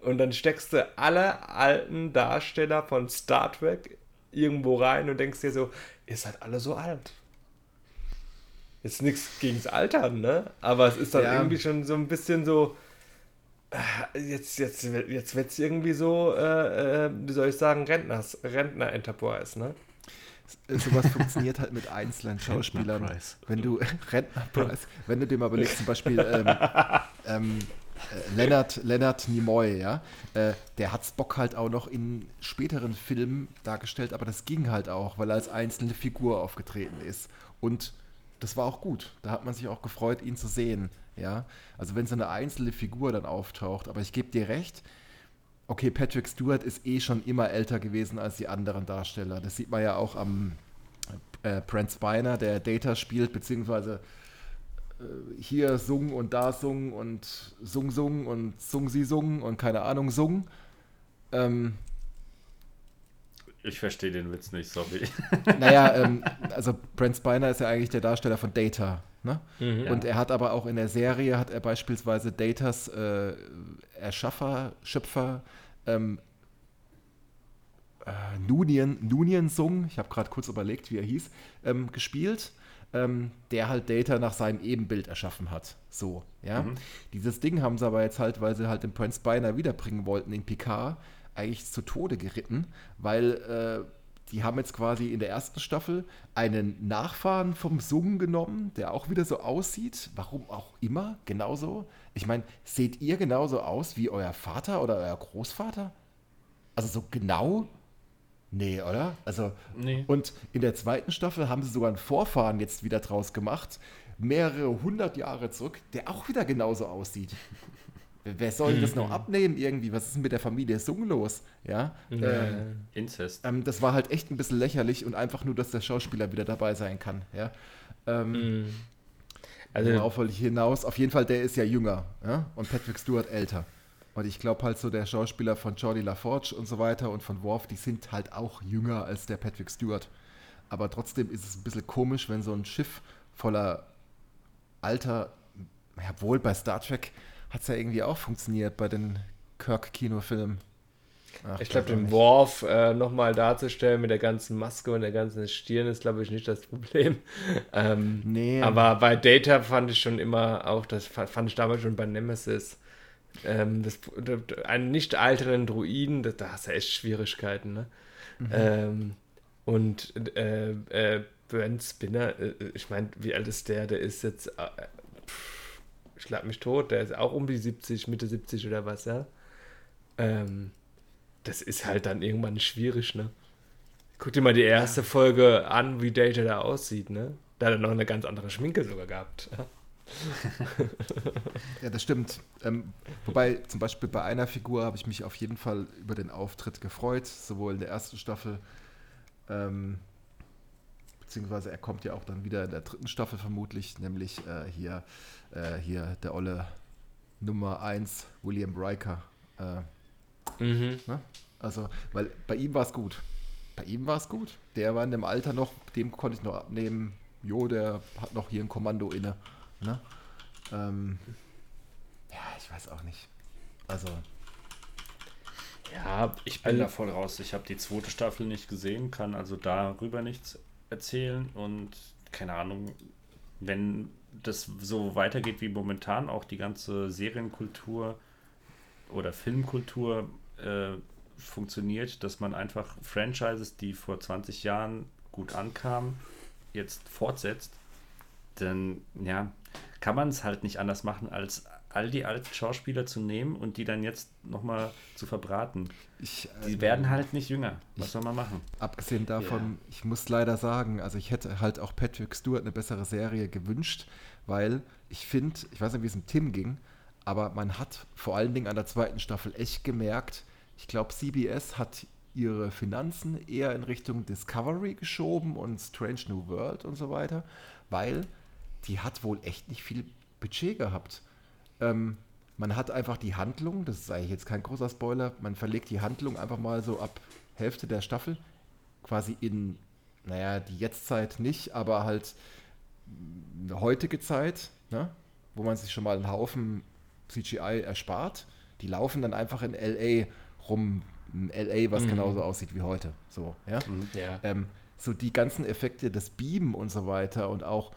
und dann steckst du alle alten Darsteller von Star Trek irgendwo rein und denkst dir so, ihr seid alle so alt. Jetzt nichts gegens Altern, ne? Aber es ist dann Ja. irgendwie schon so ein bisschen so. äh, Jetzt, jetzt, jetzt wird es irgendwie so, äh, äh, wie soll ich sagen, Rentners, Rentner-Enterprise, ne? Sowas funktioniert halt mit einzelnen Schauspielern. Rentnerpreis. Wenn du Rentnerpreis, wenn du dir mal überlegst, zum Beispiel ähm, ähm, äh, Leonard, Leonard Nimoy, ja, äh, der hat Spock halt auch noch in späteren Filmen dargestellt, aber das ging halt auch, weil er als einzelne Figur aufgetreten ist. Und das war auch gut. Da hat man sich auch gefreut, ihn zu sehen. Ja, also wenn so eine einzelne Figur dann auftaucht, aber ich gebe dir recht, okay, Patrick Stewart ist eh schon immer älter gewesen als die anderen Darsteller. Das sieht man ja auch am äh, Brent Spiner, der Data spielt, beziehungsweise äh, hier Sung und da Sung und Sung Sung und Sung Sie Sung und keine Ahnung Sung. Ähm, Ich verstehe den Witz nicht, sorry. naja, ähm, also Brent Spiner ist ja eigentlich der Darsteller von Data. Ne? Mhm. Und er hat aber auch in der Serie, hat er beispielsweise Datas äh, Erschaffer, Schöpfer, ähm, äh, Nunien, Nunien Sung, ich habe gerade kurz überlegt, wie er hieß, ähm, gespielt, ähm, der halt Data nach seinem Ebenbild erschaffen hat. So, ja. Mhm. Dieses Ding haben sie aber jetzt halt, weil sie halt den Prince Spiner wiederbringen wollten in Picard, eigentlich zu Tode geritten, weil äh, die haben jetzt quasi in der ersten Staffel einen Nachfahren vom Sung genommen, der auch wieder so aussieht. Warum auch immer, genauso. Ich meine, seht ihr genauso aus wie euer Vater oder euer Großvater? Also so genau? Nee, oder? Also, Nee. und in der zweiten Staffel haben sie sogar einen Vorfahren jetzt wieder draus gemacht, mehrere hundert Jahre zurück, der auch wieder genauso aussieht. Wer soll denn das noch abnehmen irgendwie? Was ist denn mit der Familie Sung los? Ja. Ähm, Inzest. ähm, das war halt echt ein bisschen lächerlich und einfach nur, dass der Schauspieler wieder dabei sein kann. Ja. Ähm, Also, Worauf wollte ich hinaus? Auf jeden Fall, der ist ja jünger. Ja? Und Patrick Stewart älter. Und ich glaube halt so, der Schauspieler von Jordi LaForge und so weiter und von Worf, die sind halt auch jünger als der Patrick Stewart. Aber trotzdem ist es ein bisschen komisch, wenn so ein Schiff voller alter, ja, wohl bei Star Trek hat es ja irgendwie auch funktioniert bei den Kirk-Kinofilmen. Ich glaube, den. Worf äh, nochmal darzustellen mit der ganzen Maske und der ganzen Stirn ist, glaube ich, nicht das Problem. Ähm, Nee. Aber bei Data fand ich schon immer auch, das fa- fand ich damals schon bei Nemesis, ähm, das, einen nicht alternden Druiden, das, da hast du echt Schwierigkeiten, ne? Mhm. Ähm, und äh, äh, Brent Spinner, äh, ich meine, wie alt ist der? Der ist jetzt, äh, schlag mich tot, der ist auch um die 70, Mitte 70 oder was, ja? Ähm, das ist halt dann irgendwann schwierig, ne? Guck dir mal die erste Folge an, wie Data da aussieht, ne? Da hat er noch eine ganz andere Schminke sogar gehabt. Ja? Das stimmt. Ähm, wobei zum Beispiel bei einer Figur habe ich mich auf jeden Fall über den Auftritt gefreut, sowohl in der ersten Staffel, ähm, beziehungsweise er kommt ja auch dann wieder in der dritten Staffel vermutlich, nämlich äh, hier, äh, hier der olle Nummer 1, William Riker. Äh, Mhm. ne? Also, weil bei ihm war es gut. Bei ihm war es gut. Der war in dem Alter noch, dem konnte ich noch abnehmen, jo, der hat noch hier ein Kommando inne. Ne? Ähm, ja, ich weiß auch nicht. Also, Ja, Ich bin da voll raus. Ich habe die zweite Staffel nicht gesehen, kann also darüber nichts erzählen und keine Ahnung, wenn das so weitergeht wie momentan, auch die ganze Serienkultur oder Filmkultur äh, funktioniert, dass man einfach Franchises, die vor 20 Jahren gut ankamen, jetzt fortsetzt, dann ja, kann man es halt nicht anders machen, als all die alten Schauspieler zu nehmen und die dann jetzt nochmal zu verbraten. ich, äh, Die werden halt nicht jünger. Was soll man machen? abgesehen davon, ich muss leider sagen, also ich hätte halt auch Patrick Stewart eine bessere Serie gewünscht, weil ich finde, ich weiß nicht, wie es dem Tim ging, aber man hat vor allen Dingen an der zweiten Staffel echt gemerkt, ich glaube, CBS hat ihre Finanzen eher in Richtung Discovery geschoben und Strange New World und so weiter, weil die hat wohl echt nicht viel Budget gehabt. Ähm, man hat einfach die Handlung, das ist eigentlich jetzt kein großer Spoiler, man verlegt die Handlung einfach mal so ab Hälfte der Staffel quasi in, naja, die Jetztzeit nicht, aber halt eine heutige Zeit, ne? wo man sich schon mal einen Haufen CGI erspart. Die laufen dann einfach in LA rum, in LA, was genauso aussieht wie heute. So, ja. Ja. Ähm, so die ganzen Effekte, das Beamen und so weiter und auch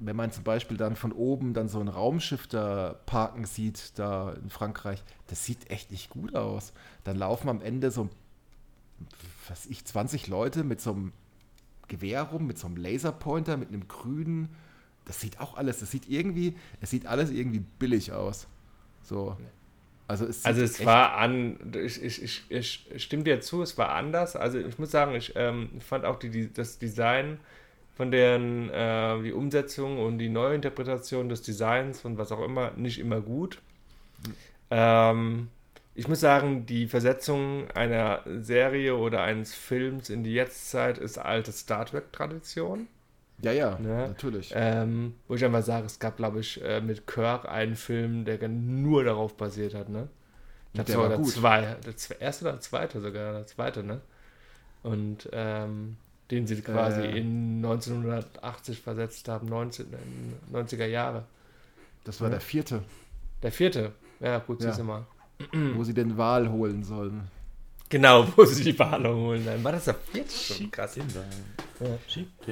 wenn man zum Beispiel dann von oben dann so ein Raumschiff da parken sieht, da in Frankreich, das sieht echt nicht gut aus. Dann laufen am Ende so, was ich, 20 Leute mit so einem Gewehr rum, mit so einem Laserpointer, mit einem grünen. Das sieht auch alles, das sieht irgendwie, es sieht alles irgendwie billig aus. So. Also es, also es war an, ich, ich, ich, ich stimme dir zu, es war anders. Also ich muss sagen, ich ähm, fand auch die, die, das Design von deren, äh, die Umsetzung und die Neuinterpretation des Designs und was auch immer nicht immer gut. Mhm. Ähm, ich muss sagen, die Versetzung einer Serie oder eines Films in die Jetztzeit ist alte Star Trek-Tradition. Ja, ja, ne? natürlich. Ähm, wo ich einfach sage, es gab, glaube ich, äh, mit Kirk einen Film, der nur darauf basiert hat, ne? Ich der, der, zwei, der erste oder der zweite sogar, der zweite, ne? Und ähm, den sie quasi äh, in 1980 versetzt haben, 19, 90er Jahre. Das war ja. der vierte. Der vierte, ja, gut, ja. siehst du mal. Wo sie den Wal holen sollen. Genau, wo sie die Wale holen. Dann war das ja jetzt schon krass. Ja.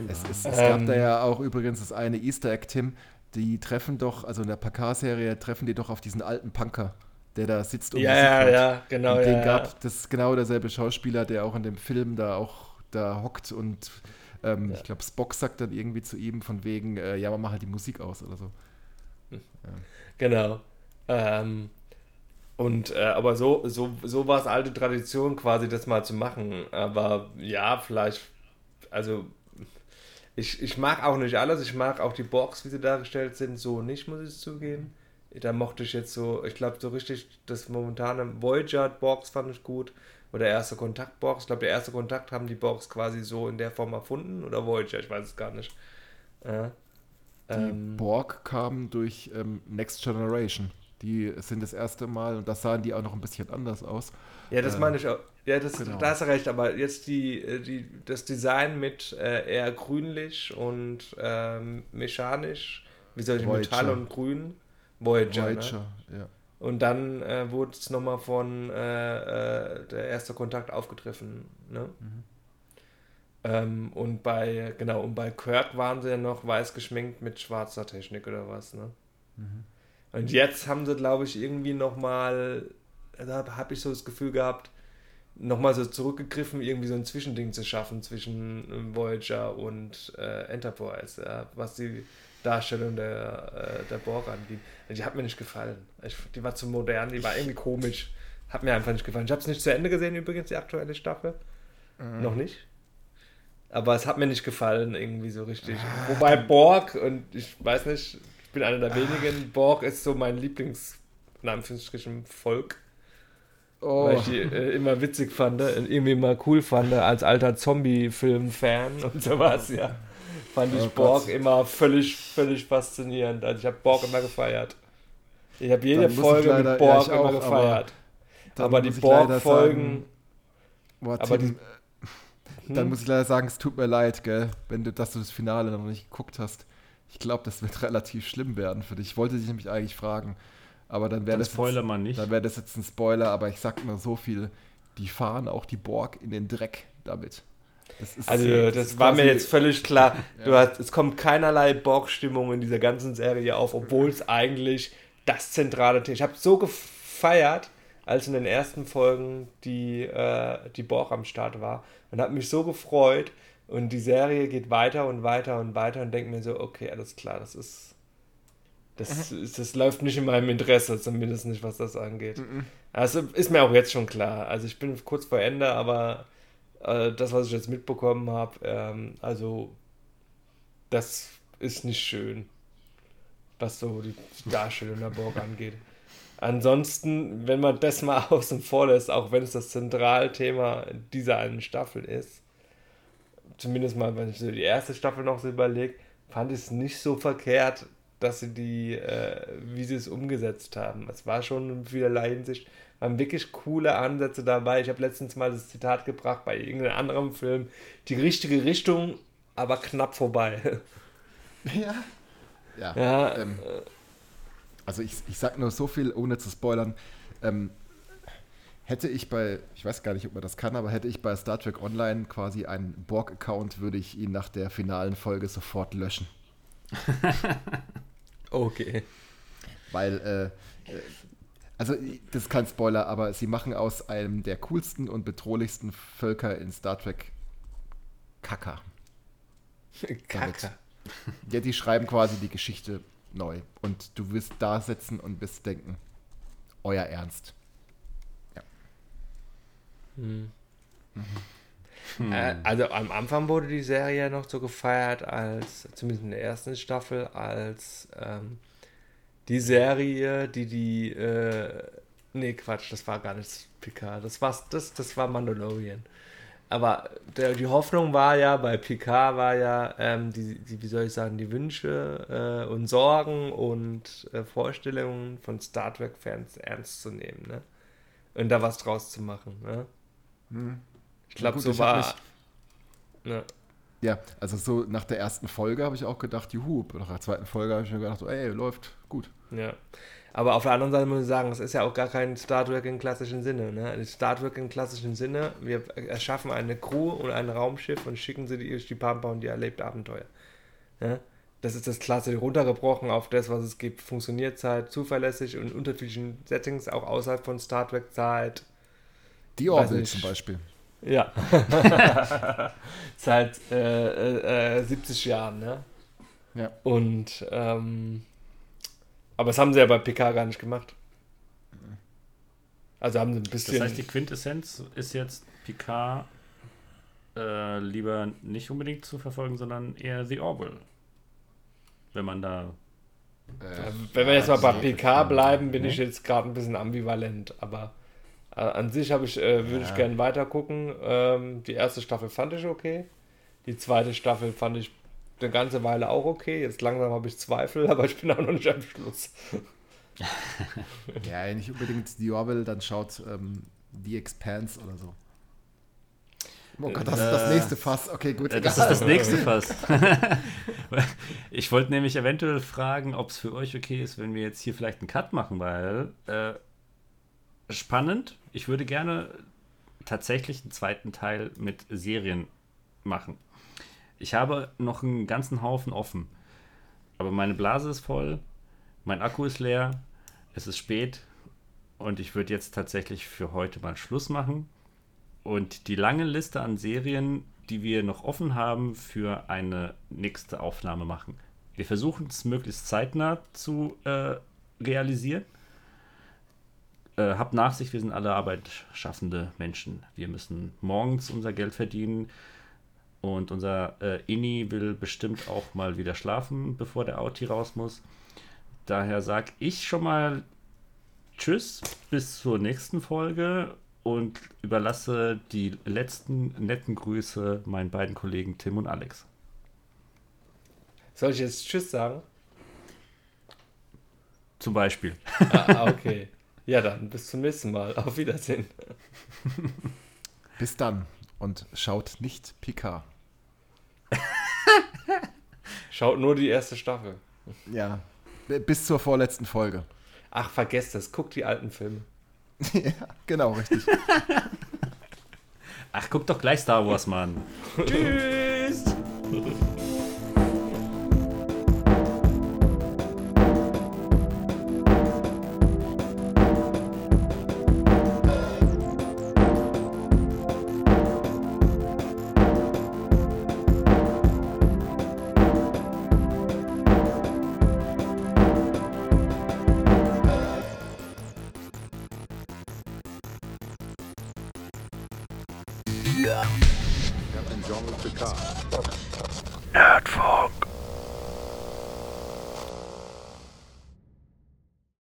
Es, es, es gab da ähm. ja auch übrigens das eine Easter Egg, Tim. Die treffen doch, also in der Pakar-Serie treffen die doch auf diesen alten Punker, der da sitzt und ja, ja, ja, genau. Und den ja, gab, ja. das ist genau derselbe Schauspieler, der auch in dem Film da auch da hockt und ähm, ja. ich glaube, Spock sagt dann irgendwie zu ihm von wegen, äh, ja, mach halt die Musik aus oder so. Hm. Genau. Ähm, und äh, aber so, so, so war es alte Tradition, quasi das mal zu machen. Aber ja, vielleicht, also ich, ich mag auch nicht alles. Ich mag auch die Borgs, wie sie dargestellt sind, so nicht, muss ich zugeben. Da mochte ich jetzt so, ich glaube, so richtig das momentane Voyager Borgs fand ich gut. Oder erste Kontakt Borgs. Ich glaube, der erste Kontakt haben die Borgs quasi so in der Form erfunden. Oder Voyager, ich weiß es gar nicht. Ja. Die ähm, Borg kamen durch ähm, Next Generation. Die sind das erste Mal und das sahen die auch noch ein bisschen anders aus. Ja, das äh, meine ich auch. Ja, das, genau. da hast du recht, aber jetzt die, äh, die, das Design mit äh, eher grünlich und ähm, mechanisch, wie soll ich Metall und Grün, Voyager. Ne? Voyager ne? ja. Und dann äh, wurde es nochmal von äh, äh, der erste Kontakt aufgegriffen. Ne? Mhm. Ähm, und bei, genau, und bei Kirk waren sie ja noch weiß geschminkt mit schwarzer Technik oder was, ne? Mhm. Und jetzt haben sie, glaube ich, irgendwie nochmal, da habe ich so das Gefühl gehabt, nochmal so zurückgegriffen, irgendwie so ein Zwischending zu schaffen zwischen äh, Voyager und äh, Enterprise, ja, was die Darstellung der, äh, der Borg angeht. Die hat mir nicht gefallen. Ich, die war zu modern, die war irgendwie komisch. Hat mir einfach nicht gefallen. Ich habe es nicht zu Ende gesehen, übrigens, die aktuelle Staffel. Mhm. Noch nicht. Aber es hat mir nicht gefallen, irgendwie so richtig. Ah, Wobei Borg, und ich weiß nicht, ich bin einer der wenigen. Borg ist so mein Lieblings, in Anführungsstrichen, Volk. Oh. Weil ich die äh, immer witzig fand und irgendwie mal cool fand als alter Zombie-Film-Fan und sowas, ja. Fand ich oh Borg Gott. immer völlig, völlig faszinierend. Also ich habe Borg immer gefeiert. Ich habe jede Folge leider, mit Borg ja, immer auch, gefeiert. Aber, aber die Borg-Folgen. Aber die, dann hm? muss ich leider sagen, es tut mir leid, gell, wenn du, dass du das Finale noch nicht geguckt hast. Ich glaube, das wird relativ schlimm werden für dich. Ich wollte dich nämlich eigentlich fragen, aber dann wäre das Spoiler jetzt, man nicht. Dann wäre das jetzt ein Spoiler, aber ich sag nur so viel, die fahren auch die Borg in den Dreck damit. Das also das, das war mir jetzt völlig klar. Du hast, es kommt keinerlei Borg-Stimmung in dieser ganzen Serie auf, obwohl es eigentlich das zentrale Thema. Ich habe so gefeiert, als in den ersten Folgen die, äh, die Borg am Start war und habe mich so gefreut. Und die Serie geht weiter und weiter und weiter und denke mir so, okay, alles klar, das ist. Das, mhm. das läuft nicht in meinem Interesse, zumindest nicht, was das angeht. Mhm. Also ist mir auch jetzt schon klar. Also ich bin kurz vor Ende, aber äh, das, was ich jetzt mitbekommen habe, ähm, also das ist nicht schön, was so die Darstellung der Borg angeht. Ansonsten, wenn man das mal außen vor lässt, auch wenn es das Zentralthema dieser einen Staffel ist, zumindest mal, wenn ich so die erste Staffel noch so überlege, fand ich es nicht so verkehrt, dass sie die, äh, wie sie es umgesetzt haben. Es war schon in vielerlei Hinsicht, waren wirklich coole Ansätze dabei. Ich habe letztens mal das Zitat gebracht bei irgendeinem anderen Film, die richtige Richtung, aber knapp vorbei. Ja. Ja. ja ähm, also ich, ich sag nur so viel, ohne zu spoilern. Ähm, hätte ich bei, ich weiß gar nicht, ob man das kann, aber hätte ich bei Star Trek Online quasi einen Borg-Account, würde ich ihn nach der finalen Folge sofort löschen. okay. Weil, äh, äh, also das ist kein Spoiler, aber sie machen aus einem der coolsten und bedrohlichsten Völker in Star Trek Kacker. Kacke. Ja, die schreiben quasi die Geschichte neu. Und du wirst da sitzen und wirst denken, euer Ernst. Äh, also am Anfang wurde die Serie noch so gefeiert als, zumindest in der ersten Staffel, als ähm, die Serie, die die, äh, nee Quatsch, das war gar nicht Picard, das war, das, das war Mandalorian. Aber der, die Hoffnung war ja, bei Picard war ja, ähm, die, die, wie soll ich sagen, die Wünsche äh, und Sorgen und äh, Vorstellungen von Star Trek-Fans ernst zu nehmen, ne? Und da was draus zu machen, ne? Ich glaube, so war. mich- Ne, Ja, also so nach der ersten Folge habe ich auch gedacht, juhu, nach der zweiten Folge habe ich mir gedacht, ey, läuft gut. ja. Aber auf der anderen Seite muss ich sagen, es ist ja auch gar kein Star Trek im klassischen Sinne. Ne? Star Trek im klassischen Sinne, wir erschaffen eine Crew und ein Raumschiff und schicken sie durch die Pampa und die erlebt Abenteuer. Ne? Das ist das Klasse runtergebrochen auf das, was es gibt. Funktioniert halt zuverlässig und unterschiedlichen Settings, auch außerhalb von Star Trek Zeit. Die ich. zum Beispiel. Ja. Seit äh, äh, äh, 70 Jahren, ne? Ja. Und, ähm, aber das haben sie ja bei PK gar nicht gemacht. Also haben sie ein bisschen. Das heißt, die Quintessenz ist jetzt Picard äh, lieber nicht unbedingt zu verfolgen, sondern eher The Orville. Wenn man da. Äh, wenn wir jetzt mal bei PK bleiben, bin ich jetzt gerade ein bisschen ambivalent. Aber äh, an sich habe ich, äh, würde ich Ja. gerne weiter gucken. Ähm, die erste Staffel fand ich okay. Die zweite Staffel fand ich eine ganze Weile auch okay. Jetzt langsam habe ich Zweifel, aber ich bin auch noch nicht am Schluss. Ja, nicht unbedingt die Orville, dann schaut ähm, The Expanse oder so. Oh Gott, das ist das Äh, nächste Fass. Okay, gut. Äh, Das ist das nächste Fass. ich wollte nämlich eventuell fragen, ob es für euch okay ist, wenn wir jetzt hier vielleicht einen Cut machen, weil äh, spannend. Ich würde gerne tatsächlich einen zweiten Teil mit Serien machen. Ich habe noch einen ganzen Haufen offen. Aber meine Blase ist voll, mein Akku ist leer, es ist spät und ich würde jetzt tatsächlich für heute mal Schluss machen und die lange Liste an Serien, die wir noch offen haben, für eine nächste Aufnahme machen. Wir versuchen es möglichst zeitnah zu äh, realisieren. Äh, habt Nachsicht, wir sind alle arbeitsschaffende Menschen. Wir müssen morgens unser Geld verdienen und unser äh, Inni will bestimmt auch mal wieder schlafen, bevor der Auti raus muss. Daher sage ich schon mal Tschüss, bis zur nächsten Folge und überlasse die letzten netten Grüße meinen beiden Kollegen Tim und Alex. Soll ich jetzt Tschüss sagen? Zum Beispiel. ah, okay. Ja, dann bis zum nächsten Mal. Auf Wiedersehen. Bis dann. Und schaut nicht Picard. Schaut nur die erste Staffel. Ja. Bis zur vorletzten Folge. Ach, vergesst das. Guckt die alten Filme. ja, genau, richtig. Ach, guck doch gleich Star Wars, Mann. Tschüss!